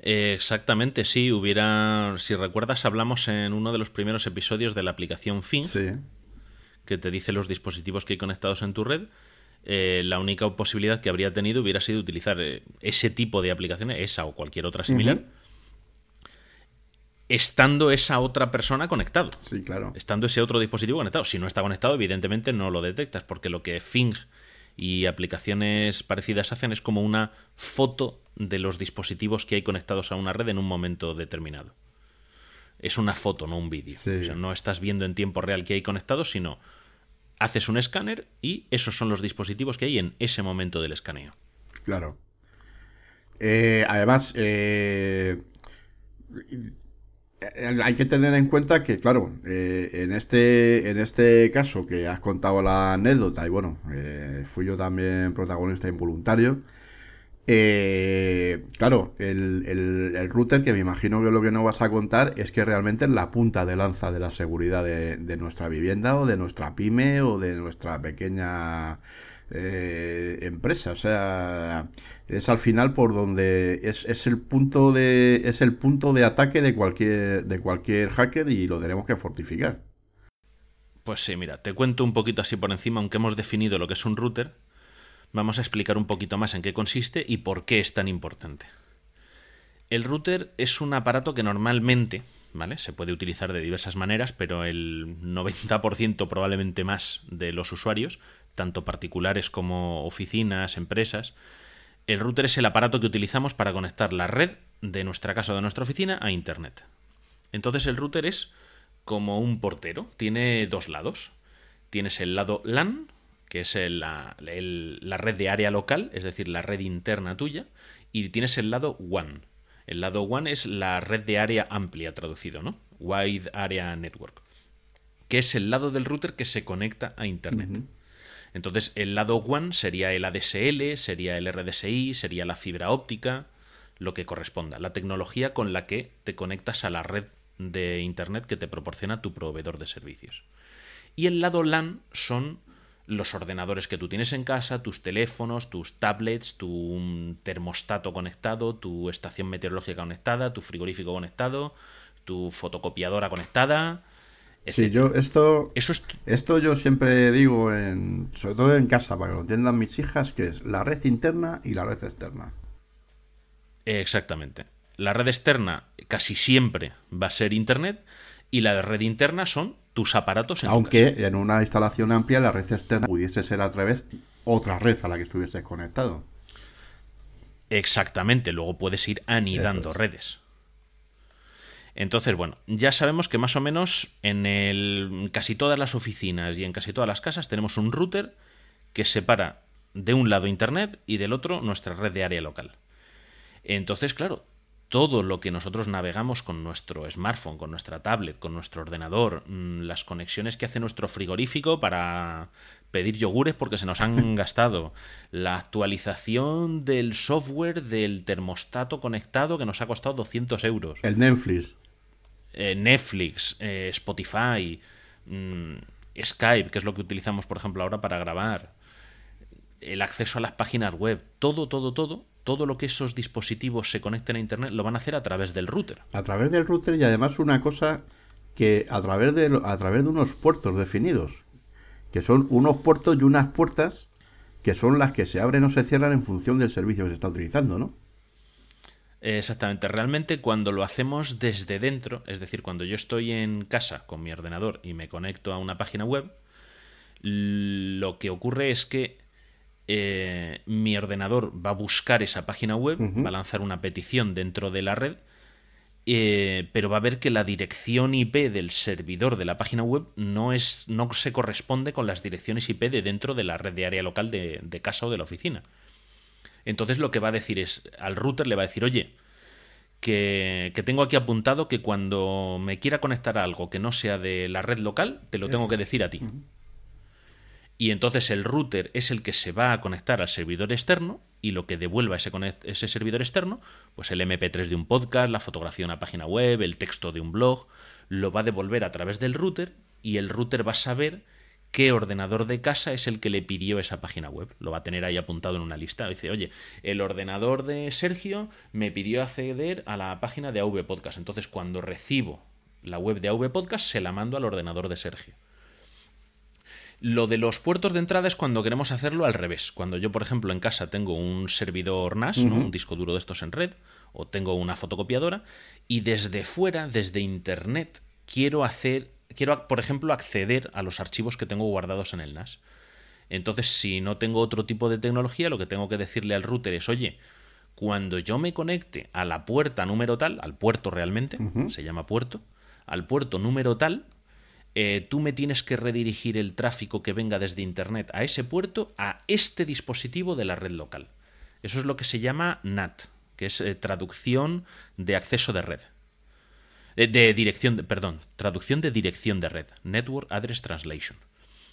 Eh, Exactamente, sí, hubiera, si recuerdas, hablamos en uno de los primeros episodios de la aplicación Fing, Sí, que te dice los dispositivos que hay conectados en tu red. Eh, la única posibilidad que habría tenido hubiera sido utilizar eh, ese tipo de aplicaciones, esa o cualquier otra similar, estando esa otra persona conectado. sí, claro. estando ese otro dispositivo conectado. Si no está conectado, evidentemente no lo detectas, porque lo que Fing y aplicaciones parecidas hacen es como una foto de los dispositivos que hay conectados a una red en un momento determinado. Es una foto, no un vídeo. Sí. O sea, no estás viendo en tiempo real que hay conectados, sino haces un escáner y esos son los dispositivos que hay en ese momento del escaneo. Claro. Eh, además, eh, eh, hay que tener en cuenta que, claro, eh, en este, en este caso que has contado la anécdota, y bueno, eh, fui yo también protagonista involuntario, eh, claro, el, el- el router, que me imagino que lo que no vas a contar es que realmente es la punta de lanza de la seguridad de, de nuestra vivienda o de nuestra pyme o de nuestra pequeña eh, empresa. O sea, es al final por donde es, es el punto de es el punto de ataque de cualquier de cualquier hacker y lo tenemos que fortificar. Pues sí, mira, te cuento un poquito así por encima, aunque hemos definido lo que es un router, vamos a explicar un poquito más en qué consiste y por qué es tan importante. El router es un aparato que normalmente, ¿vale? Se puede utilizar de diversas maneras, pero el 90% probablemente más de los usuarios, tanto particulares como oficinas, empresas, el router es el aparato que utilizamos para conectar la red de nuestra casa o de nuestra oficina a internet. Entonces el router es como un portero, tiene dos lados. Tienes el lado LAN, que es la, la red de área local, es decir, la red interna tuya, y tienes el lado WAN. El lado WAN es la red de área amplia traducido, ¿no? Wide Area Network, que es el lado del router que se conecta a Internet. Entonces, el lado WAN sería el ADSL, sería el RDSI, sería la fibra óptica, lo que corresponda, la tecnología con la que te conectas a la red de Internet que te proporciona tu proveedor de servicios. Y el lado LAN son los ordenadores que tú tienes en casa, tus teléfonos, tus tablets, tu mm, termostato conectado, tu estación meteorológica conectada, tu frigorífico conectado, tu fotocopiadora conectada. Sí, yo esto Eso es Esto yo siempre digo, en, sobre todo en casa, para que lo entiendan mis hijas, que es la red interna y la red externa. Exactamente. La red externa casi siempre va a ser Internet y la red interna son tus aparatos en tu Aunque casa. en una instalación amplia la red externa pudiese ser a través otra red a la que estuvieses conectado. Exactamente, luego puedes ir anidando es. redes. Entonces, bueno, ya sabemos que más o menos en el, casi todas las oficinas y en casi todas las casas tenemos un router que separa de un lado Internet y del otro nuestra red de área local. Entonces, claro, todo lo que nosotros navegamos con nuestro smartphone, con nuestra tablet, con nuestro ordenador, mm, las conexiones que hace nuestro frigorífico para pedir yogures porque se nos han gastado, la actualización del software del termostato conectado que nos ha costado 200 euros, El Netflix. Eh, Netflix, eh, Spotify, mm, Skype, que es lo que utilizamos, por ejemplo, ahora para grabar, el acceso a las páginas web, todo, todo, todo, todo lo que esos dispositivos se conecten a Internet lo van a hacer a través del router. A través del router y además una cosa que a través de, a través de unos puertos definidos, que son unos puertos y unas puertas que son las que se abren o se cierran en función del servicio que se está utilizando, ¿no? Exactamente, realmente cuando lo hacemos desde dentro, es decir, cuando yo estoy en casa con mi ordenador y me conecto a una página web, lo que ocurre es que eh, mi ordenador va a buscar esa página web, va a lanzar una petición dentro de la red, eh, pero va a ver que la dirección IP del servidor de la página web no, es, no se corresponde con las direcciones IP de dentro de la red de área local de, de casa o de la oficina. Entonces lo que va a decir es, al router le va a decir, oye, que, que, tengo aquí apuntado que cuando me quiera conectar a algo que no sea de la red local, te lo tengo que decir a ti. Y entonces el router es el que se va a conectar al servidor externo y lo que devuelva ese, ese servidor externo, pues el MP3 de un podcast, la fotografía de una página web, el texto de un blog, lo va a devolver a través del router y el router va a saber qué ordenador de casa es el que le pidió esa página web. Lo va a tener ahí apuntado en una lista. Dice, oye, el ordenador de Sergio me pidió acceder a la página de AV Podcast. Entonces, cuando recibo la web de AV Podcast, se la mando al ordenador de Sergio. Lo de los puertos de entrada es cuando queremos hacerlo al revés. Cuando yo, por ejemplo, en casa tengo un servidor NAS, uh -huh. ¿no? un disco duro de estos en red, o tengo una fotocopiadora, y desde fuera, desde Internet, quiero hacer quiero, por ejemplo, acceder a los archivos que tengo guardados en el NAS. Entonces, si no tengo otro tipo de tecnología, lo que tengo que decirle al router es, oye, cuando yo me conecte a la puerta número tal, al puerto realmente, uh -huh. se llama puerto, al puerto número tal, eh, tú me tienes que redirigir el tráfico que venga desde Internet a ese puerto a este dispositivo de la red local. Eso es lo que se llama NAT, que es eh, traducción de acceso de red. De, de dirección, de, perdón, traducción de dirección de red, Network Address Translation.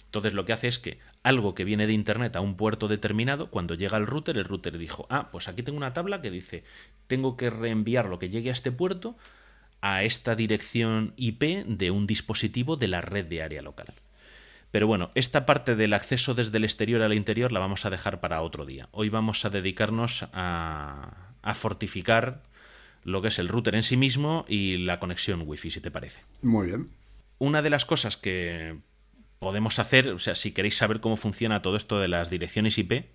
Entonces lo que hace es que algo que viene de Internet a un puerto determinado, cuando llega al router, el router dijo, ah, pues aquí tengo una tabla que dice, tengo que reenviar lo que llegue a este puerto a esta dirección IP de un dispositivo de la red de área local. Pero bueno, esta parte del acceso desde el exterior al interior la vamos a dejar para otro día. Hoy vamos a dedicarnos a, a fortificar lo que es el router en sí mismo y la conexión wifi, si te parece. Muy bien. Una de las cosas que podemos hacer, o sea, si queréis saber cómo funciona todo esto de las direcciones IP,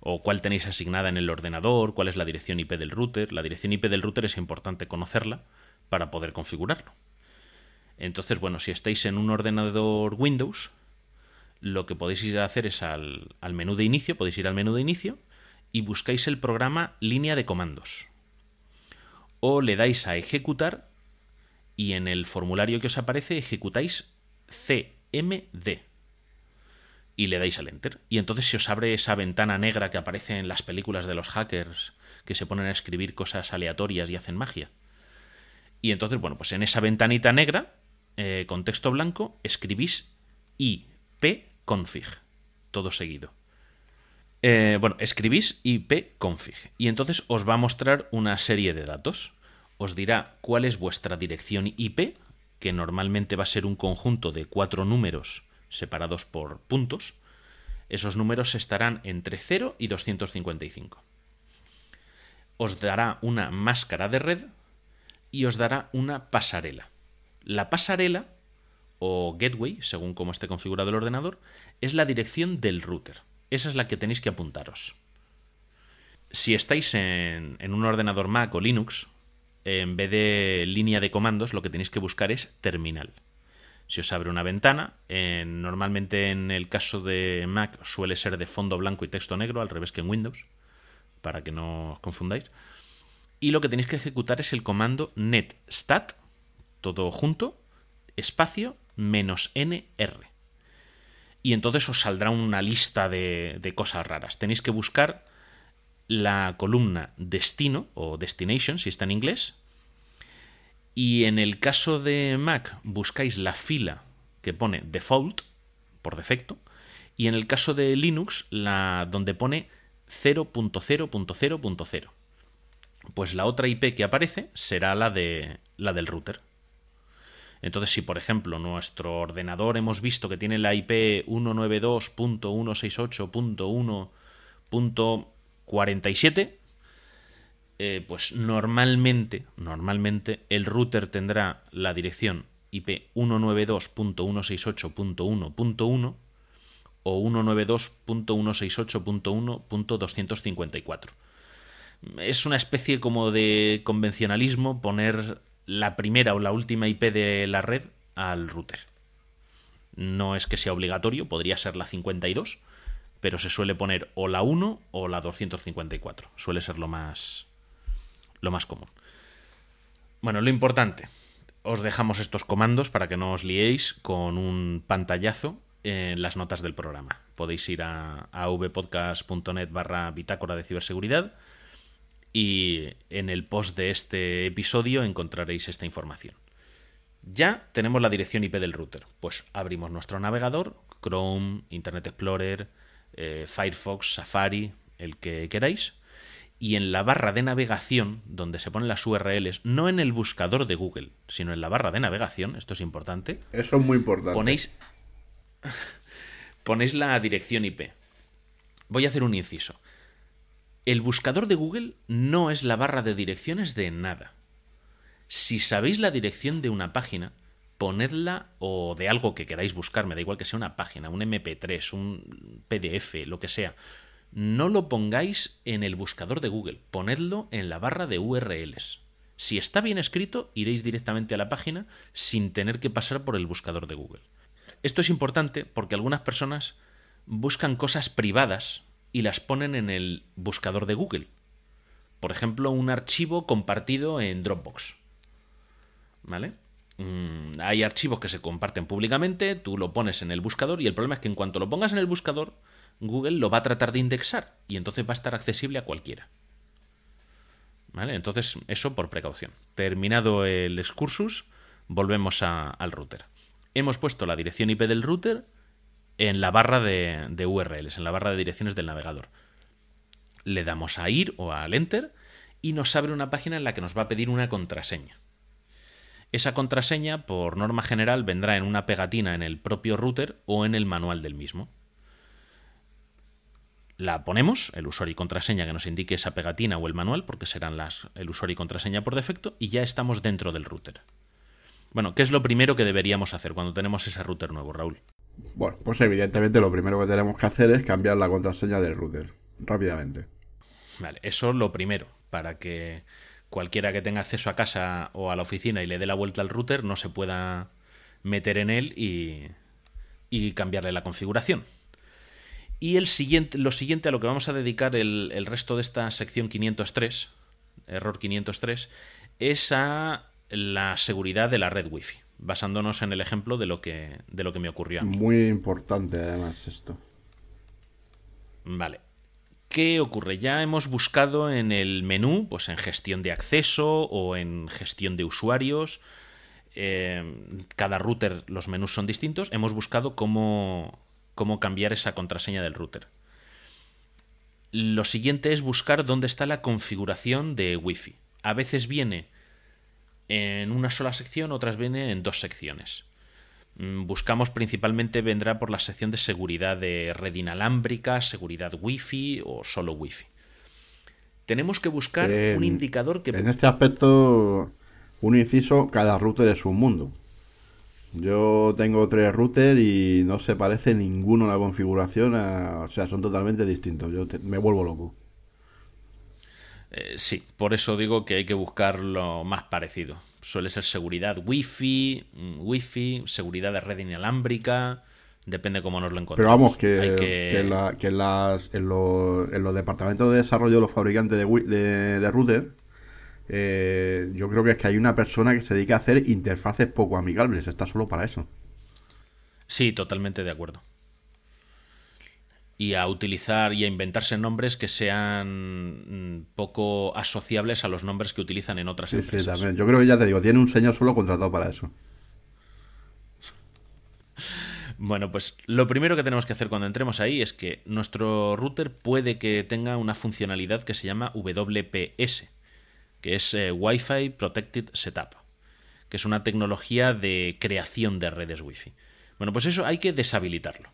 o cuál tenéis asignada en el ordenador, cuál es la dirección IP del router, la dirección IP del router es importante conocerla para poder configurarlo. Entonces, bueno, si estáis en un ordenador Windows, lo que podéis ir a hacer es al, al menú de inicio, podéis ir al menú de inicio y buscáis el programa línea de comandos o le dais a ejecutar y en el formulario que os aparece ejecutáis CMD y le dais al enter. Y entonces se os abre esa ventana negra que aparece en las películas de los hackers que se ponen a escribir cosas aleatorias y hacen magia. Y entonces, bueno, pues en esa ventanita negra, eh, con texto blanco, escribís ipconfig, todo seguido. Eh, bueno, escribís ipconfig y entonces os va a mostrar una serie de datos. Os dirá cuál es vuestra dirección IP, que normalmente va a ser un conjunto de cuatro números separados por puntos. Esos números estarán entre 0 y 255. Os dará una máscara de red y os dará una pasarela. La pasarela, o gateway, según cómo esté configurado el ordenador, es la dirección del router esa es la que tenéis que apuntaros. Si estáis en, un ordenador Mac o Linux, en vez de línea de comandos, lo que tenéis que buscar es terminal. Si os abre una ventana, en, normalmente en el caso de Mac suele ser de fondo blanco y texto negro, al revés que en Windows, para que no os confundáis. Y lo que tenéis que ejecutar es el comando netstat, todo junto, espacio, menos nr y entonces os saldrá una lista de, cosas raras. Tenéis que buscar la columna destino o destination, si está en inglés, y en el caso de Mac buscáis la fila que pone default, por defecto, y en el caso de Linux, la donde pone 0.0.0.0. Pues la otra IP que aparece será la, de, la del router. Entonces, si por ejemplo nuestro ordenador hemos visto que tiene la IP 192.168.1.47, eh, pues normalmente, normalmente el router tendrá la dirección IP 192.168.1.1 o 192.168.1.254. Es una especie como de convencionalismo poner la primera o la última IP de la red al router. No es que sea obligatorio, podría ser la 52, pero se suele poner o la 1 o la 254. Suele ser lo más, lo más común. Bueno, lo importante, os dejamos estos comandos para que no os liéis con un pantallazo en las notas del programa. Podéis ir a, a vpodcast.net barra bitácora de ciberseguridad y en el post de este episodio encontraréis esta información. Ya tenemos la dirección IP del router. Pues abrimos nuestro navegador, Chrome, Internet Explorer, eh, Firefox, Safari, el que queráis. Y en la barra de navegación, donde se ponen las URLs, no en el buscador de Google, sino en la barra de navegación, esto es importante. Eso es muy importante. Ponéis, ponéis la dirección IP. Voy a hacer un inciso. El buscador de Google no es la barra de direcciones de nada. Si sabéis la dirección de una página, ponedla o de algo que queráis buscar, me da igual que sea una página, un MP3, un PDF, lo que sea. No lo pongáis en el buscador de Google, ponedlo en la barra de URLs. Si está bien escrito, iréis directamente a la página sin tener que pasar por el buscador de Google. Esto es importante porque algunas personas buscan cosas privadas y las ponen en el buscador de Google. Por ejemplo, un archivo compartido en Dropbox. ¿Vale? Mm, hay archivos que se comparten públicamente, tú lo pones en el buscador y el problema es que en cuanto lo pongas en el buscador, Google lo va a tratar de indexar y entonces va a estar accesible a cualquiera. ¿Vale? Entonces, eso por precaución. Terminado el excursus, volvemos al router. Hemos puesto la dirección IP del router en la barra de, de URLs, en la barra de direcciones del navegador. Le damos a ir o al enter y nos abre una página en la que nos va a pedir una contraseña. Esa contraseña, por norma general, vendrá en una pegatina en el propio router o en el manual del mismo. La ponemos, el usuario y contraseña que nos indique esa pegatina o el manual, porque serán las, el usuario y contraseña por defecto, y ya estamos dentro del router. Bueno, ¿qué es lo primero que deberíamos hacer cuando tenemos ese router nuevo, Raúl? Bueno, pues evidentemente lo primero que tenemos que hacer es cambiar la contraseña del router, rápidamente. Vale, eso es lo primero, para que cualquiera que tenga acceso a casa o a la oficina y le dé la vuelta al router no se pueda meter en él y, y cambiarle la configuración. Y el siguiente, lo siguiente a lo que vamos a dedicar el, el resto de esta sección 503, error 503, es a la seguridad de la red Wi-Fi basándonos en el ejemplo de lo que, de lo que me ocurrió a mí. Muy importante además esto. Vale. ¿Qué ocurre? Ya hemos buscado en el menú, pues en gestión de acceso o en gestión de usuarios. Eh, cada router, los menús son distintos. Hemos buscado cómo, cómo cambiar esa contraseña del router. Lo siguiente es buscar dónde está la configuración de Wi-Fi. A veces viene en una sola sección, otras viene en dos secciones. Mm, buscamos principalmente, vendrá por la sección de seguridad de red inalámbrica, seguridad Wi-Fi o solo Wi-Fi. Tenemos que buscar un indicador que... En este aspecto, un inciso, cada router es un mundo. Yo tengo tres routers y no se parece ninguno la configuración, o sea, son totalmente distintos. Yo me vuelvo loco. Eh, sí, por eso digo que hay que buscar lo más parecido. Suele ser seguridad Wi-Fi, mm, Wi-Fi, seguridad de red inalámbrica, depende cómo nos lo encontremos. Pero vamos, que, que, la, que las, en, los departamentos de desarrollo de los fabricantes de, de, de router, eh, yo creo que es que hay una persona que se dedica a hacer interfaces poco amigables, está solo para eso. Sí, totalmente de acuerdo y a utilizar y a inventarse nombres que sean mm, poco asociables a los nombres que utilizan en otras empresas. Sí, también. Yo creo que ya te digo, tiene un señor solo contratado para eso. Bueno, pues lo primero que tenemos que hacer cuando entremos ahí es que nuestro router puede que tenga una funcionalidad que se llama WPS, que es eh, Wi-Fi Protected Setup, que es una tecnología de creación de redes Wi-Fi. Bueno, pues eso hay que deshabilitarlo.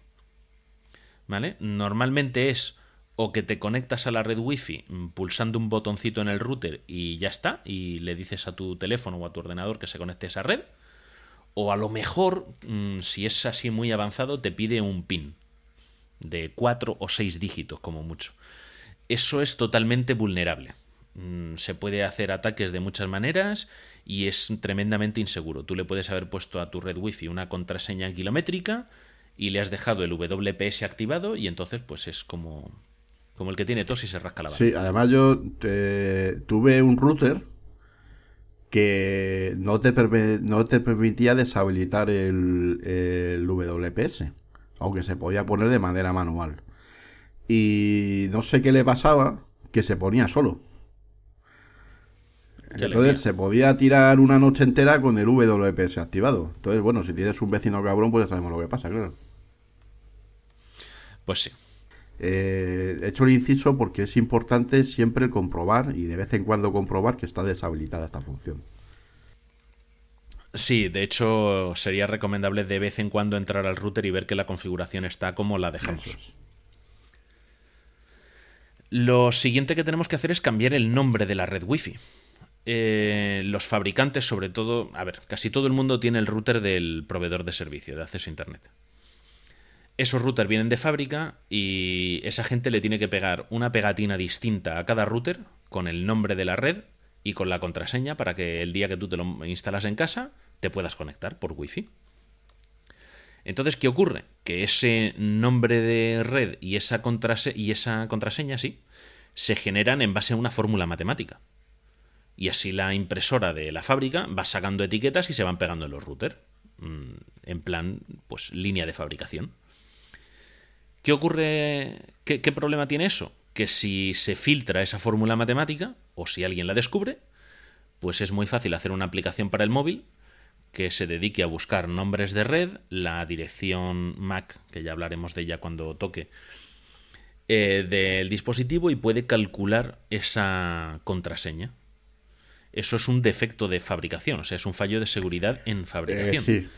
¿Vale? Normalmente es o que te conectas a la red wifi pulsando un botoncito en el router y ya está, y le dices a tu teléfono o a tu ordenador que se conecte a esa red, o a lo mejor, mm, si es así muy avanzado, te pide un PIN de cuatro o seis dígitos como mucho. Eso es totalmente vulnerable. Mm, se puede hacer ataques de muchas maneras y es tremendamente inseguro. Tú le puedes haber puesto a tu red wifi una contraseña kilométrica y le has dejado el WPS activado y entonces pues es como, como el que tiene tos y se rasca la barba. Sí, además yo te- tuve un router que no te, perme- no te permitía deshabilitar el, el WPS, aunque se podía poner de manera manual. Y no sé qué le pasaba, que se ponía solo. Qué Entonces alegría. se podía tirar una noche entera con el WPS activado. Entonces, bueno, si tienes un vecino cabrón, pues ya sabemos lo que pasa, claro. Pues sí. Eh, he hecho el inciso porque es importante siempre comprobar y de vez en cuando comprobar que está deshabilitada esta función. Sí, de hecho sería recomendable de vez en cuando entrar al router y ver que la configuración está como la dejamos. Es. Lo siguiente que tenemos que hacer es cambiar el nombre de la red Wi-Fi. Eh, los fabricantes, sobre todo, a ver, casi todo el mundo tiene el router del proveedor de servicio de acceso a Internet. Esos routers vienen de fábrica y esa gente le tiene que pegar una pegatina distinta a cada router con el nombre de la red y con la contraseña para que el día que tú te lo instalas en casa te puedas conectar por Wi-Fi. Entonces, ¿qué ocurre? Que ese nombre de red y esa, contraseña, sí, se generan en base a una fórmula matemática. Y así la impresora de la fábrica va sacando etiquetas y se van pegando en los routers. Mm, En plan, pues línea de fabricación. ¿Qué ocurre? ¿Qué, problema tiene eso? Que si se filtra esa fórmula matemática, o si alguien la descubre, pues es muy fácil hacer una aplicación para el móvil que se dedique a buscar nombres de red, la dirección MAC, que ya hablaremos de ella cuando toque, eh, del dispositivo y puede calcular esa contraseña. Eso es un defecto de fabricación, o sea, es un fallo de seguridad en Eh, fabricación. sí,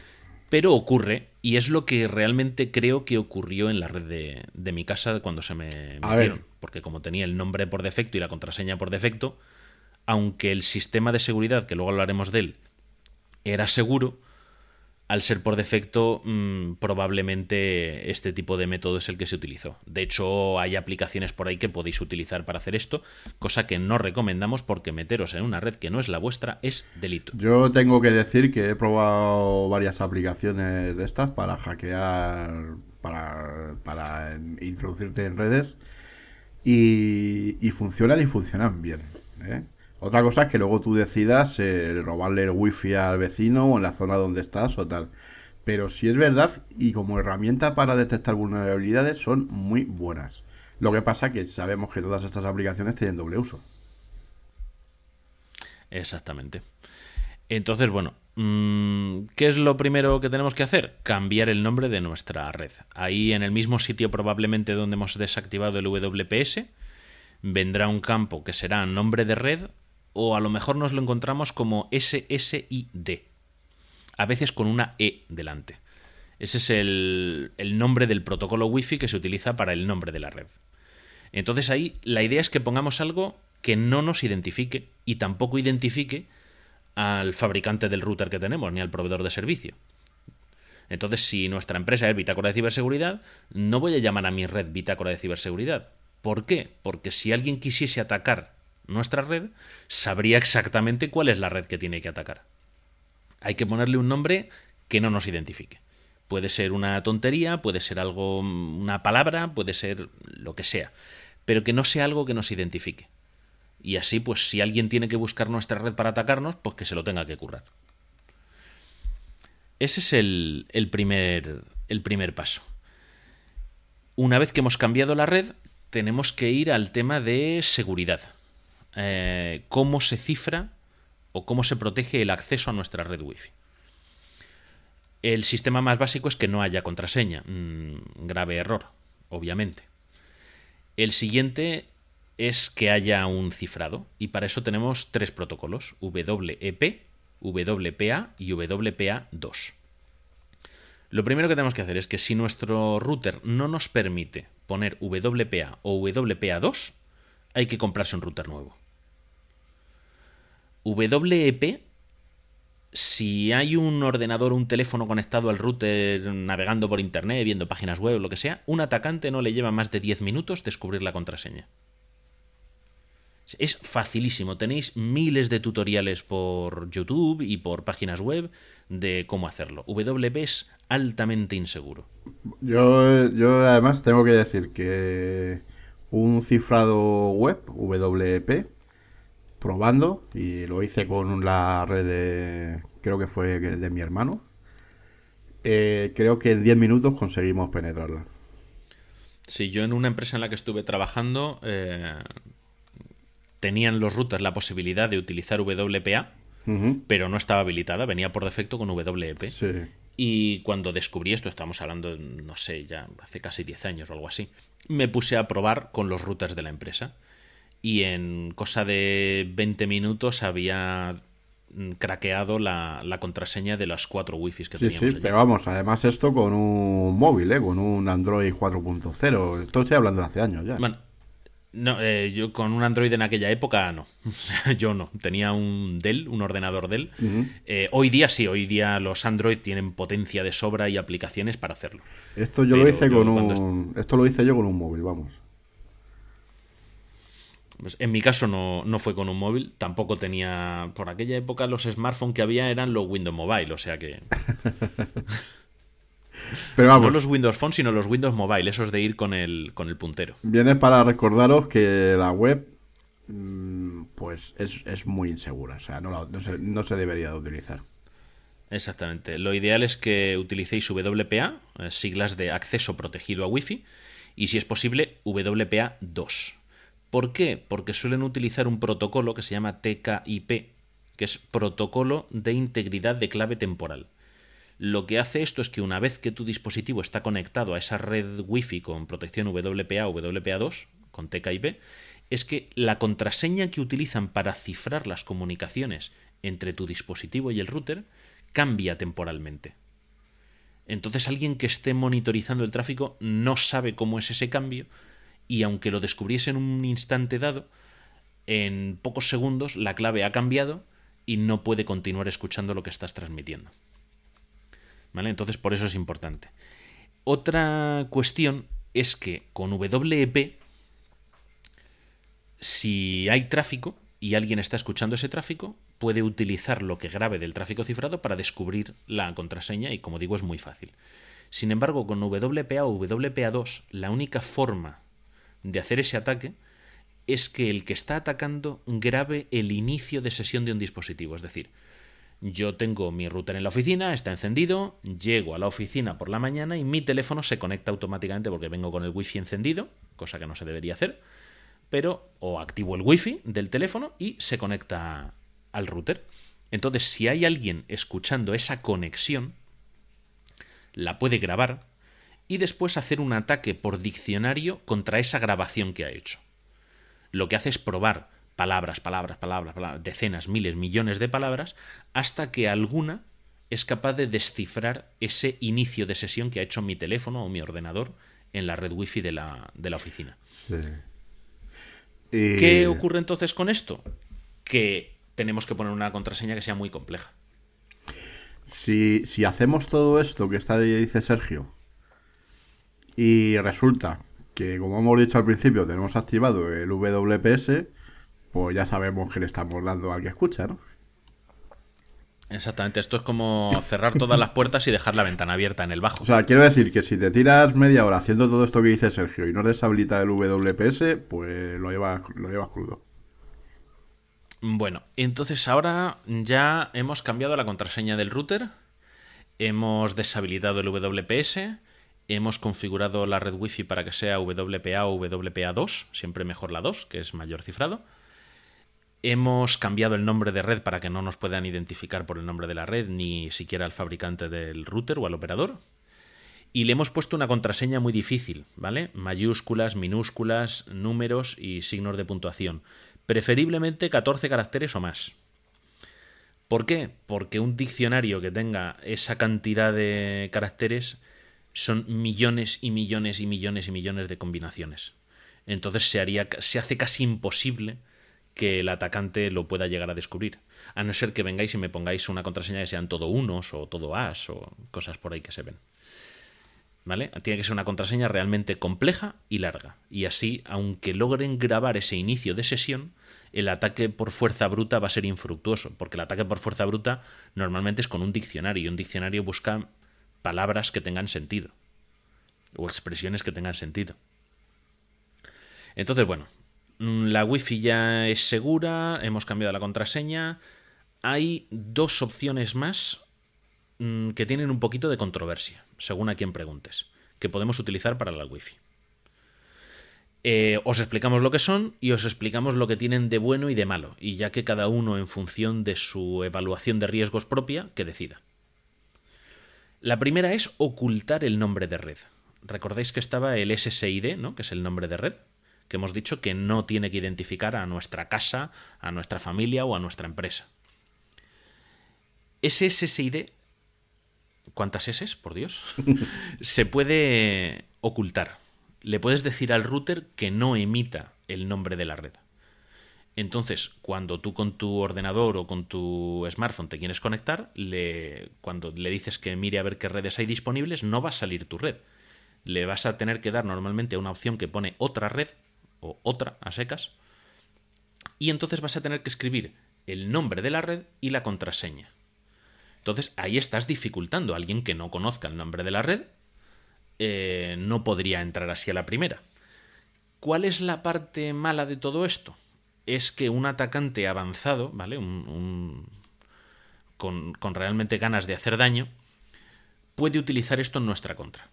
Pero ocurre, y es lo que realmente creo que ocurrió en la red de, de mi casa cuando se me A metieron. ver. Porque como tenía el nombre por defecto y la contraseña por defecto, aunque el sistema de seguridad, que luego hablaremos de él, era seguro, al ser por defecto, mm, probablemente este tipo de método es el que se utilizó. De hecho, hay aplicaciones por ahí que podéis utilizar para hacer esto, cosa que no recomendamos porque meteros en una red que no es la vuestra es delito. yo tengo que decir que he probado varias aplicaciones de estas para hackear, para, introducirte en redes y, y funcionan y funcionan bien. ¿eh? Otra cosa es que luego tú decidas eh, robarle el wifi al vecino o en la zona donde estás o tal. Pero sí es verdad y como herramienta para detectar vulnerabilidades son muy buenas. Lo que pasa que sabemos que todas estas aplicaciones tienen doble uso. Exactamente. Entonces, bueno, mm, ¿qué es lo primero que tenemos que hacer? Cambiar el nombre de nuestra red. Ahí en el mismo sitio probablemente donde hemos desactivado el WPS, vendrá un campo que será nombre de red o a lo mejor nos lo encontramos como SSID, a veces con una E delante. Ese es el, el nombre del protocolo Wi-Fi que se utiliza para el nombre de la red. Entonces ahí la idea es que pongamos algo que no nos identifique y tampoco identifique al fabricante del router que tenemos ni al proveedor de servicio. Entonces, si nuestra empresa es Bitácora de Ciberseguridad, no voy a llamar a mi red Bitácora de Ciberseguridad. ¿Por qué? Porque si alguien quisiese atacar nuestra red, sabría exactamente cuál es la red que tiene que atacar. Hay que ponerle un nombre que no nos identifique. Puede ser una tontería, puede ser algo, una palabra, puede ser lo que sea, pero que no sea algo que nos identifique. Y así, pues si alguien tiene que buscar nuestra red para atacarnos, pues que se lo tenga que currar. Ese es el, el primer paso. Una vez que hemos cambiado la red, tenemos que ir al tema de seguridad. Eh, cómo se cifra o cómo se protege el acceso a nuestra red Wi-Fi. El sistema más básico es que no haya contraseña. Mm, grave error, obviamente. El siguiente es que haya un cifrado y para eso tenemos tres protocolos, WEP, WPA y WPA2. Lo primero que tenemos que hacer es que si nuestro router no nos permite poner WPA o WPA2, hay que comprarse un router nuevo. WEP, si hay un ordenador o un teléfono conectado al router navegando por internet, viendo páginas web lo que sea, un atacante no le lleva más de 10 minutos descubrir la contraseña. Es facilísimo. Tenéis miles de tutoriales por YouTube y por páginas web de cómo hacerlo. WP es altamente inseguro. Yo, yo además tengo que decir que un cifrado web, WP, probando, y lo hice con la red de, creo que fue de mi hermano, eh, creo que en 10 minutos conseguimos penetrarla. Sí, yo en una empresa en la que estuve trabajando eh, tenían los routers la posibilidad de utilizar WPA, pero no estaba habilitada, venía por defecto con WP. Sí. Y cuando descubrí esto, estamos hablando, no sé, ya hace casi 10 años o algo así, me puse a probar con los routers de la empresa. Y en cosa de 20 minutos había mm, craqueado la, la contraseña de las cuatro wifis que Sí, teníamos sí, allí. pero vamos, además esto con un móvil, ¿eh? con un Android 4.0. Esto estoy hablando de hace años ya. Bueno, no, eh, yo con un Android en aquella época no. Yo no. Tenía un Dell, un ordenador Dell. Eh, hoy día sí, hoy día los Android tienen potencia de sobra y aplicaciones para hacerlo. Esto yo lo hice yo con un... Esto lo hice yo con un móvil, vamos. Pues en mi caso no, no fue con un móvil, tampoco tenía. Por aquella época los smartphones que había eran los Windows Mobile, o sea que. Pero No vamos, los Windows Phone, sino los Windows Mobile, esos de ir con el, con el puntero. viene para recordaros que la web mm, pues es, es muy insegura. O sea, no, la- no se, no se debería de utilizar. Exactamente. Lo ideal es que utilicéis WPA, eh, siglas de acceso protegido a Wi-Fi, y si es posible, WPA 2. ¿Por qué? Porque suelen utilizar un protocolo que se llama TKIP, que es Protocolo de Integridad de Clave Temporal. Lo que hace esto es que una vez que tu dispositivo está conectado a esa red Wi-Fi con protección WPA o WPA2, con TKIP, es que la contraseña que utilizan para cifrar las comunicaciones entre tu dispositivo y el router cambia temporalmente. Entonces alguien que esté monitorizando el tráfico no sabe cómo es ese cambio y aunque lo descubriese en un instante dado, en pocos segundos la clave ha cambiado y no puede continuar escuchando lo que estás transmitiendo. ¿Vale? Entonces por eso es importante. Otra cuestión es que con WEP, si hay tráfico y alguien está escuchando ese tráfico, puede utilizar lo que grabe del tráfico cifrado para descubrir la contraseña y como digo es muy fácil. Sin embargo, con WPA o WPA2, la única forma de hacer ese ataque es que el que está atacando grabe el inicio de sesión de un dispositivo. Es decir, yo tengo mi router en la oficina, está encendido, llego a la oficina por la mañana y mi teléfono se conecta automáticamente porque vengo con el wifi encendido, cosa que no se debería hacer, pero o activo el wifi del teléfono y se conecta al router. Entonces, si hay alguien escuchando esa conexión, la puede grabar y después hacer un ataque por diccionario contra esa grabación que ha hecho. Lo que hace es probar palabras, palabras, palabras, palabras, decenas, miles, millones de palabras, hasta que alguna es capaz de descifrar ese inicio de sesión que ha hecho mi teléfono o mi ordenador en la red wifi de la, de la oficina. Sí. Y- ¿Qué ocurre entonces con esto? Que tenemos que poner una contraseña que sea muy compleja. Si, si hacemos todo esto que está dice Sergio y resulta que, como hemos dicho al principio, tenemos activado el WPS, pues ya sabemos que le estamos dando al que escucha, ¿no? Exactamente, esto es como cerrar todas las puertas y dejar la ventana abierta en el bajo. O sea, quiero decir que si te tiras media hora haciendo todo esto que dice Sergio y no deshabilita el WPS, pues lo llevas, lo llevas crudo. Bueno, entonces ahora ya hemos cambiado la contraseña del router, hemos deshabilitado el WPS, hemos configurado la red Wi-Fi para que sea WPA o WPA2, siempre mejor la 2, que es mayor cifrado. Hemos cambiado el nombre de red para que no nos puedan identificar por el nombre de la red, ni siquiera al fabricante del router o al operador. Y le hemos puesto una contraseña muy difícil, ¿vale? Mayúsculas, minúsculas, números y signos de puntuación. Preferiblemente 14 caracteres o más. ¿Por qué? Porque un diccionario que tenga esa cantidad de caracteres son millones y millones y millones y millones de combinaciones. Entonces se, haría, se hace casi imposible que el atacante lo pueda llegar a descubrir. A no ser que vengáis y me pongáis una contraseña que sean todo unos o todo as o cosas por ahí que se ven. ¿Vale? Tiene que ser una contraseña realmente compleja y larga. Y así, aunque logren grabar ese inicio de sesión, el ataque por fuerza bruta va a ser infructuoso, porque el ataque por fuerza bruta normalmente es con un diccionario, y un diccionario busca palabras que tengan sentido o expresiones que tengan sentido. Entonces, bueno, mm, la wifi ya es segura, hemos cambiado la contraseña. Hay dos opciones más mm, que tienen un poquito de controversia, según a quien preguntes, que podemos utilizar para la wifi. Eh, os explicamos lo que son y os explicamos lo que tienen de bueno y de malo, y ya que cada uno en función de su evaluación de riesgos propia, que decida. La primera es ocultar el nombre de red. Recordáis que estaba el SSID, ¿no? que es el nombre de red, que hemos dicho que no tiene que identificar a nuestra casa, a nuestra familia o a nuestra empresa. Ese SSID, ¿cuántas S, por Dios? se puede ocultar. Le puedes decir al router que no emita el nombre de la red. Entonces, cuando tú con tu ordenador o con tu smartphone te quieres conectar, cuando le dices que mire a ver qué redes hay disponibles, no va a salir tu red le vas a tener que dar normalmente una opción que pone otra red o otra a secas y entonces vas a tener que escribir el nombre de la red y la contraseña. Entonces ahí estás dificultando. Alguien que no conozca el nombre de la red eh, no podría entrar así a la primera. ¿Cuál es la parte mala de todo esto? Es que un atacante avanzado, ¿vale? con, con realmente ganas de hacer daño, puede utilizar esto en nuestra contra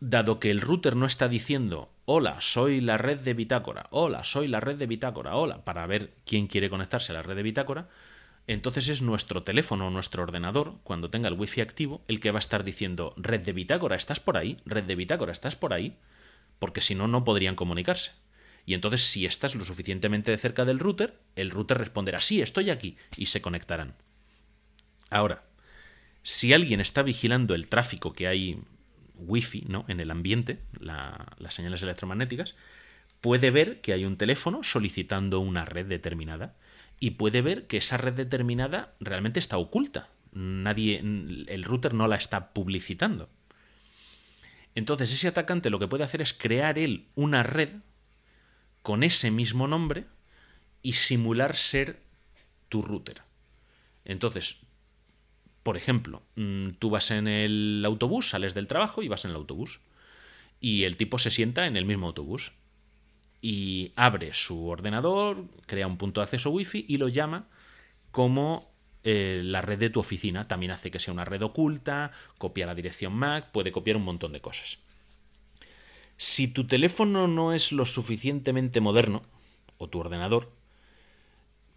dado que el router no está diciendo hola, soy la red de bitácora, hola, soy la red de bitácora, hola, para ver quién quiere conectarse a la red de bitácora, entonces es nuestro teléfono o nuestro ordenador, cuando tenga el wifi activo, el que va a estar diciendo red de bitácora, ¿estás por ahí? Red de bitácora, ¿estás por ahí? Porque si no, no podrían comunicarse. Y entonces, si estás lo suficientemente cerca del router, el router responderá, sí, estoy aquí, y se conectarán. Ahora, si alguien está vigilando el tráfico que hay wifi ¿no? en el ambiente, las señales electromagnéticas, puede ver que hay un teléfono solicitando una red determinada y puede ver que esa red determinada realmente está oculta. Nadie, el router no la está publicitando. Entonces ese atacante lo que puede hacer es crear él una red con ese mismo nombre y simular ser tu router. Entonces por ejemplo, mm, tú vas en el autobús, sales del trabajo y vas en el autobús. Y el tipo se sienta en el mismo autobús. Y abre su ordenador, crea un punto de acceso wifi y lo llama como eh, la red de tu oficina. También hace que sea una red oculta, copia la dirección MAC, puede copiar un montón de cosas. Si tu teléfono no es lo suficientemente moderno, o tu ordenador,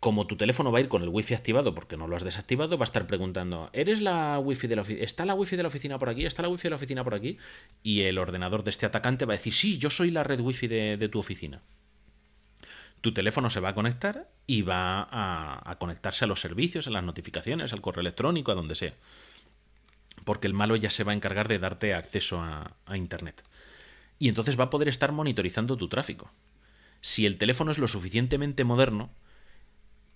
como tu teléfono va a ir con el wifi activado porque no lo has desactivado, va a estar preguntando, ¿eres la wifi de la oficina? ¿Está la wifi de la oficina por aquí? ¿Está la wifi de la oficina por aquí? Y el ordenador de este atacante va a decir, sí, yo soy la red wifi de, de tu oficina. Tu teléfono se va a conectar y va a, conectarse a los servicios, a las notificaciones, al correo electrónico, a donde sea. Porque el malo ya se va a encargar de darte acceso a, a Internet. Y entonces va a poder estar monitorizando tu tráfico. Si el teléfono es lo suficientemente moderno,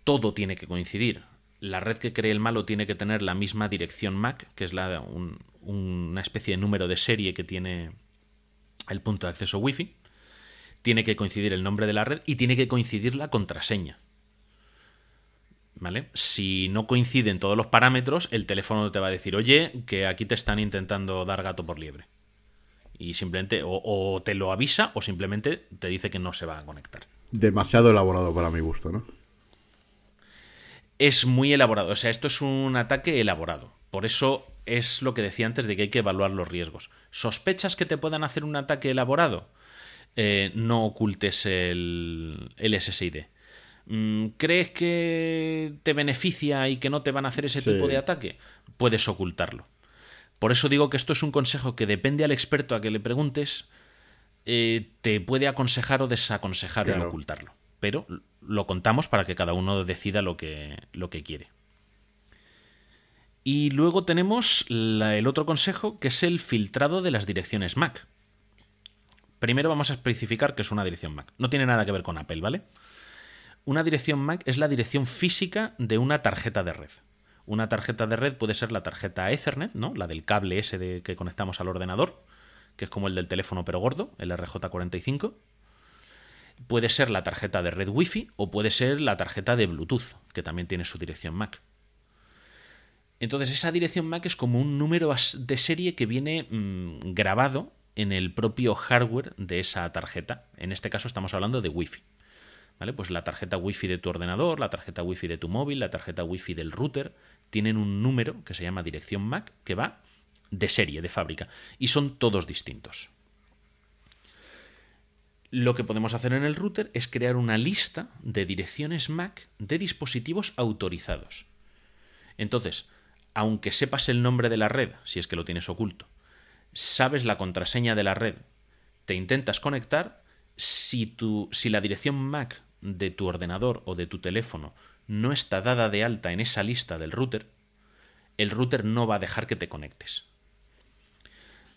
todo tiene que coincidir. La red que cree el malo tiene que tener la misma dirección MAC, que es la, una especie de número de serie que tiene el punto de acceso Wi-Fi. Tiene que coincidir el nombre de la red y tiene que coincidir la contraseña. ¿Vale? Si no coinciden todos los parámetros, el teléfono te va a decir, oye, que aquí te están intentando dar gato por liebre. Y simplemente o te lo avisa o simplemente te dice que no se va a conectar. Demasiado elaborado para mi gusto, ¿no? es muy elaborado. O sea, esto es un ataque elaborado. Por eso es lo que decía antes de que hay que evaluar los riesgos. ¿Sospechas que te puedan hacer un ataque elaborado? Eh, no ocultes el, el SSID. Mm, ¿Crees que te beneficia y que no te van a hacer ese tipo de ataque? Puedes ocultarlo. Por eso digo que esto es un consejo que depende al experto a que le preguntes, eh, te puede aconsejar o desaconsejar el ocultarlo. Pero lo contamos para que cada uno decida lo que, lo que quiere. Y luego tenemos el otro consejo, que es el filtrado de las direcciones MAC. Primero vamos a especificar qué es una dirección MAC. No tiene nada que ver con Apple, ¿vale? Una dirección MAC es la dirección física de una tarjeta de red. Una tarjeta de red puede ser la tarjeta Ethernet, ¿no? La del cable ese de que conectamos al ordenador, que es como el del teléfono pero gordo, el RJ45 puede ser la tarjeta de red Wi-Fi o puede ser la tarjeta de Bluetooth, que también tiene su dirección MAC. Entonces esa dirección MAC es como un número de serie que viene mm, grabado en el propio hardware de esa tarjeta. En este caso estamos hablando de Wi-Fi. ¿Vale? Pues la tarjeta Wi-Fi de tu ordenador, la tarjeta Wi-Fi de tu móvil, la tarjeta Wi-Fi del router, tienen un número que se llama dirección MAC que va de serie, de fábrica, y son todos distintos. Lo que podemos hacer en el router es crear una lista de direcciones MAC de dispositivos autorizados. Entonces, aunque sepas el nombre de la red, si es que lo tienes oculto, sabes la contraseña de la red, te intentas conectar, si, tu, si la dirección MAC de tu ordenador o de tu teléfono no está dada de alta en esa lista del router, el router no va a dejar que te conectes.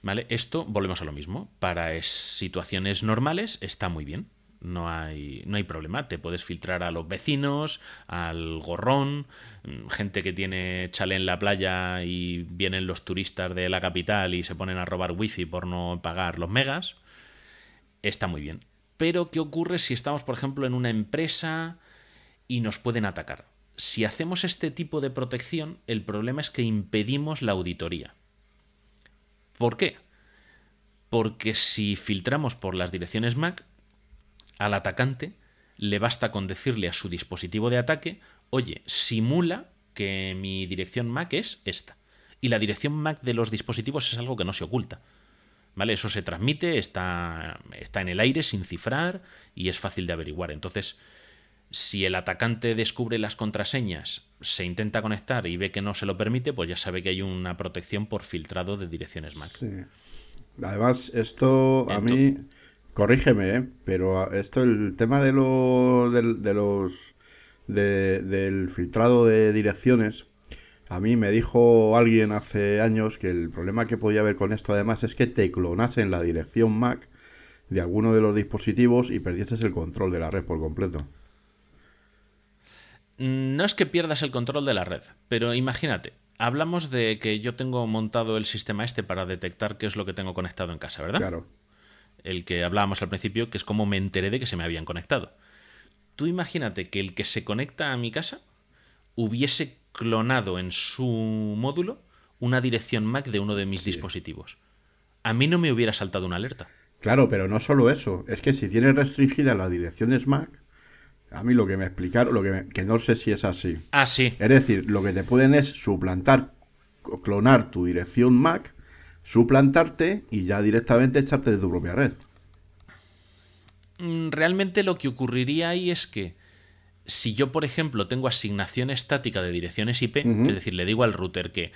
¿Vale? Esto, volvemos a lo mismo. Para es- situaciones normales está muy bien. No hay, no hay problema. Te puedes filtrar a los vecinos, al gorrón, mm, gente que tiene chale en la playa y vienen los turistas de la capital y se ponen a robar wifi por no pagar los megas. Está muy bien. Pero, ¿qué ocurre si estamos, por ejemplo, en una empresa y nos pueden atacar? Si hacemos este tipo de protección, el problema es que impedimos la auditoría. ¿Por qué? Porque si filtramos por las direcciones MAC, al atacante le basta con decirle a su dispositivo de ataque, oye, simula que mi dirección MAC es esta. Y la dirección MAC de los dispositivos es algo que no se oculta. ¿Vale? Eso se transmite, está, está en el aire sin cifrar y es fácil de averiguar. Entonces, si el atacante descubre las contraseñas, se intenta conectar y ve que no se lo permite, pues ya sabe que hay una protección por filtrado de direcciones MAC. Sí. Además, esto a mí, corrígeme, ¿eh? pero esto, el tema de, lo- de los de- del filtrado de direcciones, a mí me dijo alguien hace años que el problema que podía haber con esto además es que te clonasen la dirección MAC de alguno de los dispositivos y perdieses el control de la red por completo. No es que pierdas el control de la red, pero imagínate, hablamos de que yo tengo montado el sistema este para detectar qué es lo que tengo conectado en casa, ¿verdad? Claro. El que hablábamos al principio, que es como me enteré de que se me habían conectado. Tú imagínate que el que se conecta a mi casa hubiese clonado en su módulo una dirección MAC de uno de mis dispositivos. A mí no me hubiera saltado una alerta. Claro, pero no solo eso, es que si tienes restringidas las direcciones MAC, a mí lo que me explicaron, lo que, me- que no sé si es así. Ah, sí. Es decir, lo que te pueden es suplantar, clonar tu dirección MAC, suplantarte y ya directamente echarte de tu propia red. Mm, Realmente lo que ocurriría ahí es que si yo, por ejemplo, tengo asignación estática de direcciones IP, es decir, le digo al router que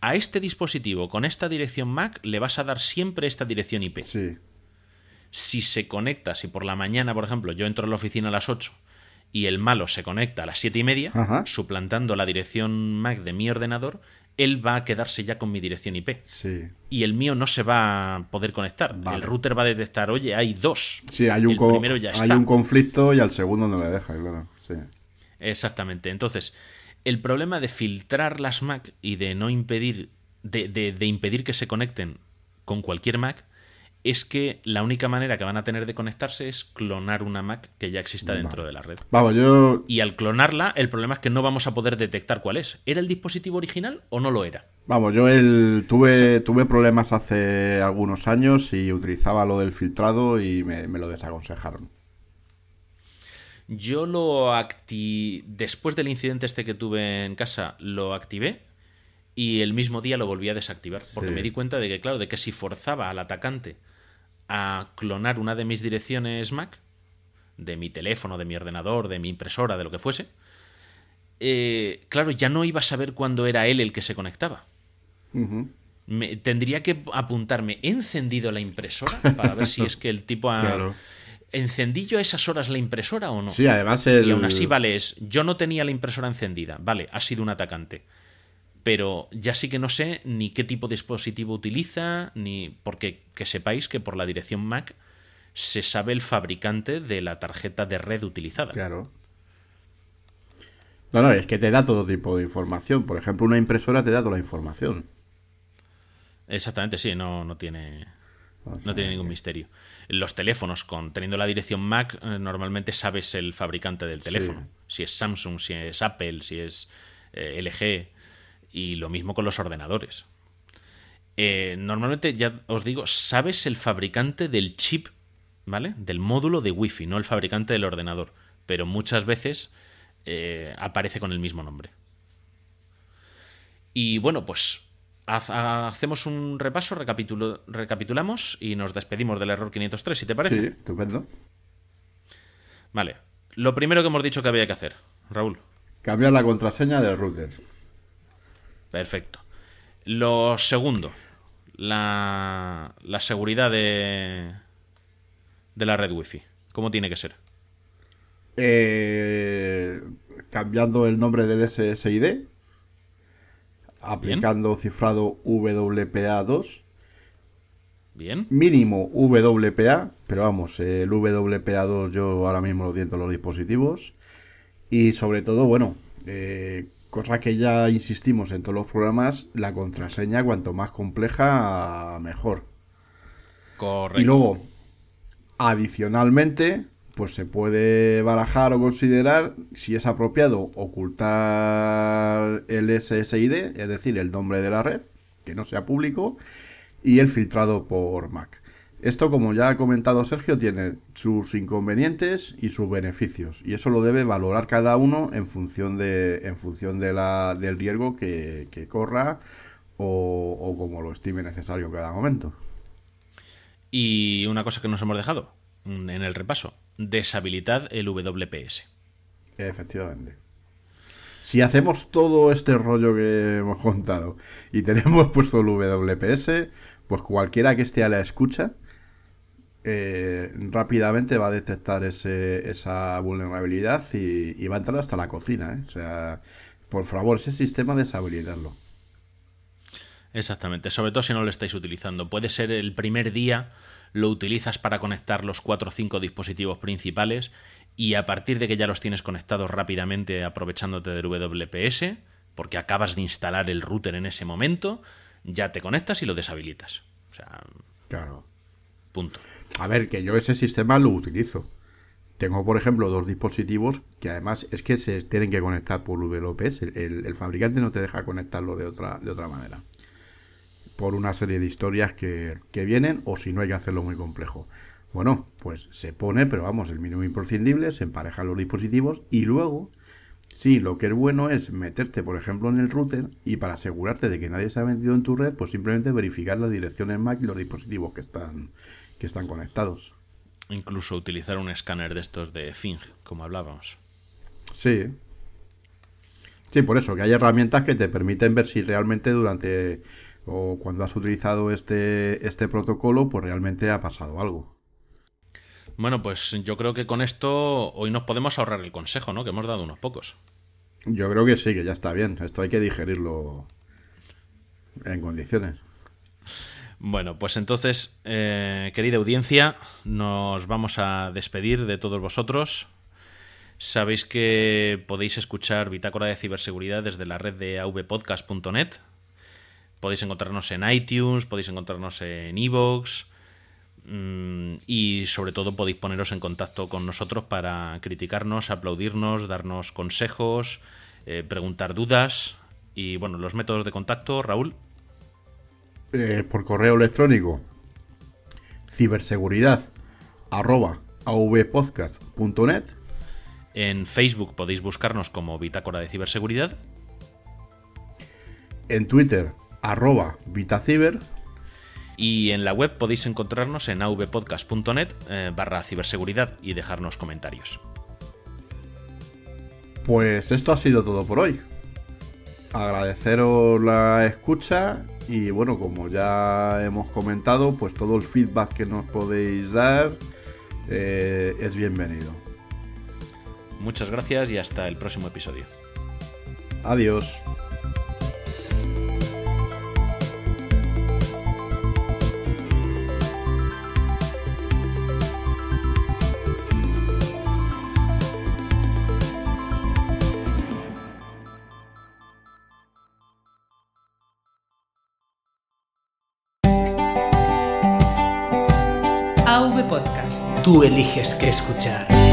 a este dispositivo con esta dirección MAC le vas a dar siempre esta dirección IP. Sí, Si se conecta, si por la mañana, por ejemplo, yo entro a la oficina a las 8 y el malo se conecta a las 7 y media, Ajá. suplantando la dirección MAC de mi ordenador, él va a quedarse ya con mi dirección IP. sí. Y el mío no se va a poder conectar. Vale. El router va a detectar, oye, hay dos. Sí, hay un, el primero ya hay está. un conflicto y al segundo no le deja, claro. Sí. Exactamente. Entonces, el problema de filtrar las Mac y de no impedir, de, de- de impedir que se conecten con cualquier Mac, es que la única manera que van a tener de conectarse es clonar una Mac que ya exista dentro de la red. Vamos, yo Y al clonarla, el problema es que no vamos a poder detectar cuál es. ¿Era el dispositivo original o no lo era? Vamos, yo el, tuve, tuve problemas hace algunos años y utilizaba lo del filtrado y me, me lo desaconsejaron. Yo lo acti... Después del incidente este que tuve en casa, lo activé y el mismo día lo volví a desactivar. Porque Sí. me di cuenta de que, claro, de que si forzaba al atacante a clonar una de mis direcciones Mac, de mi teléfono, de mi ordenador, de mi impresora, de lo que fuese, eh, claro, ya no iba a saber cuándo era él el que se conectaba. Me- tendría que apuntarme, ¿he encendido la impresora? Para ver si es que el tipo ha... Claro. ¿Encendí yo a esas horas la impresora o no? Sí, además el... Y aún así, vale, es, yo no tenía la impresora encendida, vale, ha sido un atacante. Pero ya sí que no sé ni qué tipo de dispositivo utiliza, ni. Porque que sepáis que por la dirección MAC se sabe el fabricante de la tarjeta de red utilizada. Claro. No, no, es que te da todo tipo de información. Por ejemplo, una impresora te da toda la información. Exactamente, sí, no, no tiene. O sea No tiene ningún misterio. Los teléfonos, con teniendo la dirección MAC, eh, normalmente sabes el fabricante del teléfono. Si es Samsung, si es Apple, si es eh, LG. Y lo mismo con los ordenadores. Eh, normalmente, ya os digo, sabes el fabricante del chip, ¿vale? Del módulo de Wi-Fi, no el fabricante del ordenador. Pero muchas veces eh, aparece con el mismo nombre. Y bueno, pues hacemos un repaso, recapitulamos y nos despedimos del error 503, si te parece. Sí, estupendo. Vale. Lo primero que hemos dicho que había que hacer, Raúl. Cambiar la contraseña del router. Perfecto. Lo segundo, la, la seguridad de, de la red wifi. ¿Cómo tiene que ser? Eh, cambiando el nombre del SSID, aplicando cifrado WPA2. Bien. Mínimo WPA, pero vamos, el WPA2 yo ahora mismo lo diento en los dispositivos. Y sobre todo, bueno, eh, cosa que ya insistimos en todos los programas, la contraseña cuanto más compleja, mejor. Correcto. Y luego, adicionalmente, pues se puede barajar o considerar si es apropiado ocultar el SSID, es decir, el nombre de la red, que no sea público, y el filtrado por MAC. Esto, como ya ha comentado Sergio, tiene sus inconvenientes y sus beneficios, y eso lo debe valorar cada uno en función de, en función de la, del riesgo que, corra o, o como lo estime necesario en cada momento. Y una cosa que nos hemos dejado en el repaso, deshabilitad el WPS. Efectivamente. Si hacemos todo este rollo que hemos contado y tenemos puesto el WPS, pues cualquiera que esté a la escucha eh, rápidamente va a detectar ese, esa vulnerabilidad y, va a entrar hasta la cocina. ¿eh? O sea, por favor, ese sistema deshabilitarlo. Exactamente, sobre todo si no lo estáis utilizando. Puede ser el primer día lo utilizas para conectar los 4 o 5 dispositivos principales y a partir de que ya los tienes conectados rápidamente aprovechándote del WPS, porque acabas de instalar el router en ese momento, ya te conectas y lo deshabilitas. O sea, claro. Punto. A ver, que yo ese sistema lo utilizo. Tengo, por ejemplo, dos dispositivos que además es que se tienen que conectar por WPS. El, el fabricante no te deja conectarlo de otra, de otra manera por una serie de historias que, vienen o si no hay que hacerlo muy complejo. Bueno, pues se pone, pero vamos, el mínimo imprescindible, se emparejan los dispositivos y luego, sí, lo que es bueno es meterte, por ejemplo, en el router y para asegurarte de que nadie se ha metido en tu red, pues simplemente verificar las direcciones MAC y los dispositivos que están, que están conectados. Incluso utilizar un escáner de estos de Fing, como hablábamos. Sí. Sí, por eso, que hay herramientas que te permiten ver si realmente durante o cuando has utilizado este, este protocolo, pues realmente ha pasado algo. Bueno, pues yo creo que con esto hoy nos podemos ahorrar el consejo, ¿no? Que hemos dado unos pocos. Yo creo que sí, que ya está bien. Esto hay que digerirlo en condiciones. Bueno, pues entonces, eh, querida audiencia, nos vamos a despedir de todos vosotros. Sabéis que podéis escuchar Bitácora de Ciberseguridad desde la red de avpodcast.net, Podéis encontrarnos en iTunes, podéis encontrarnos en Evox mm, y sobre todo podéis poneros en contacto con nosotros para criticarnos, aplaudirnos, darnos consejos, eh, preguntar dudas y bueno, los métodos de contacto, Raúl. Eh, por correo electrónico ciberseguridad arroba avpodcast.net En Facebook podéis buscarnos como Bitácora de Ciberseguridad. En Twitter arroba Vitaciber. Y en la web podéis encontrarnos en avpodcast.net eh, barra ciberseguridad y dejarnos comentarios. Pues esto ha sido todo por hoy. Agradeceros la escucha y bueno, como ya hemos comentado, pues todo el feedback que nos podéis dar eh, es bienvenido. Muchas gracias y hasta el próximo episodio. Adiós. Tú eliges qué escuchar.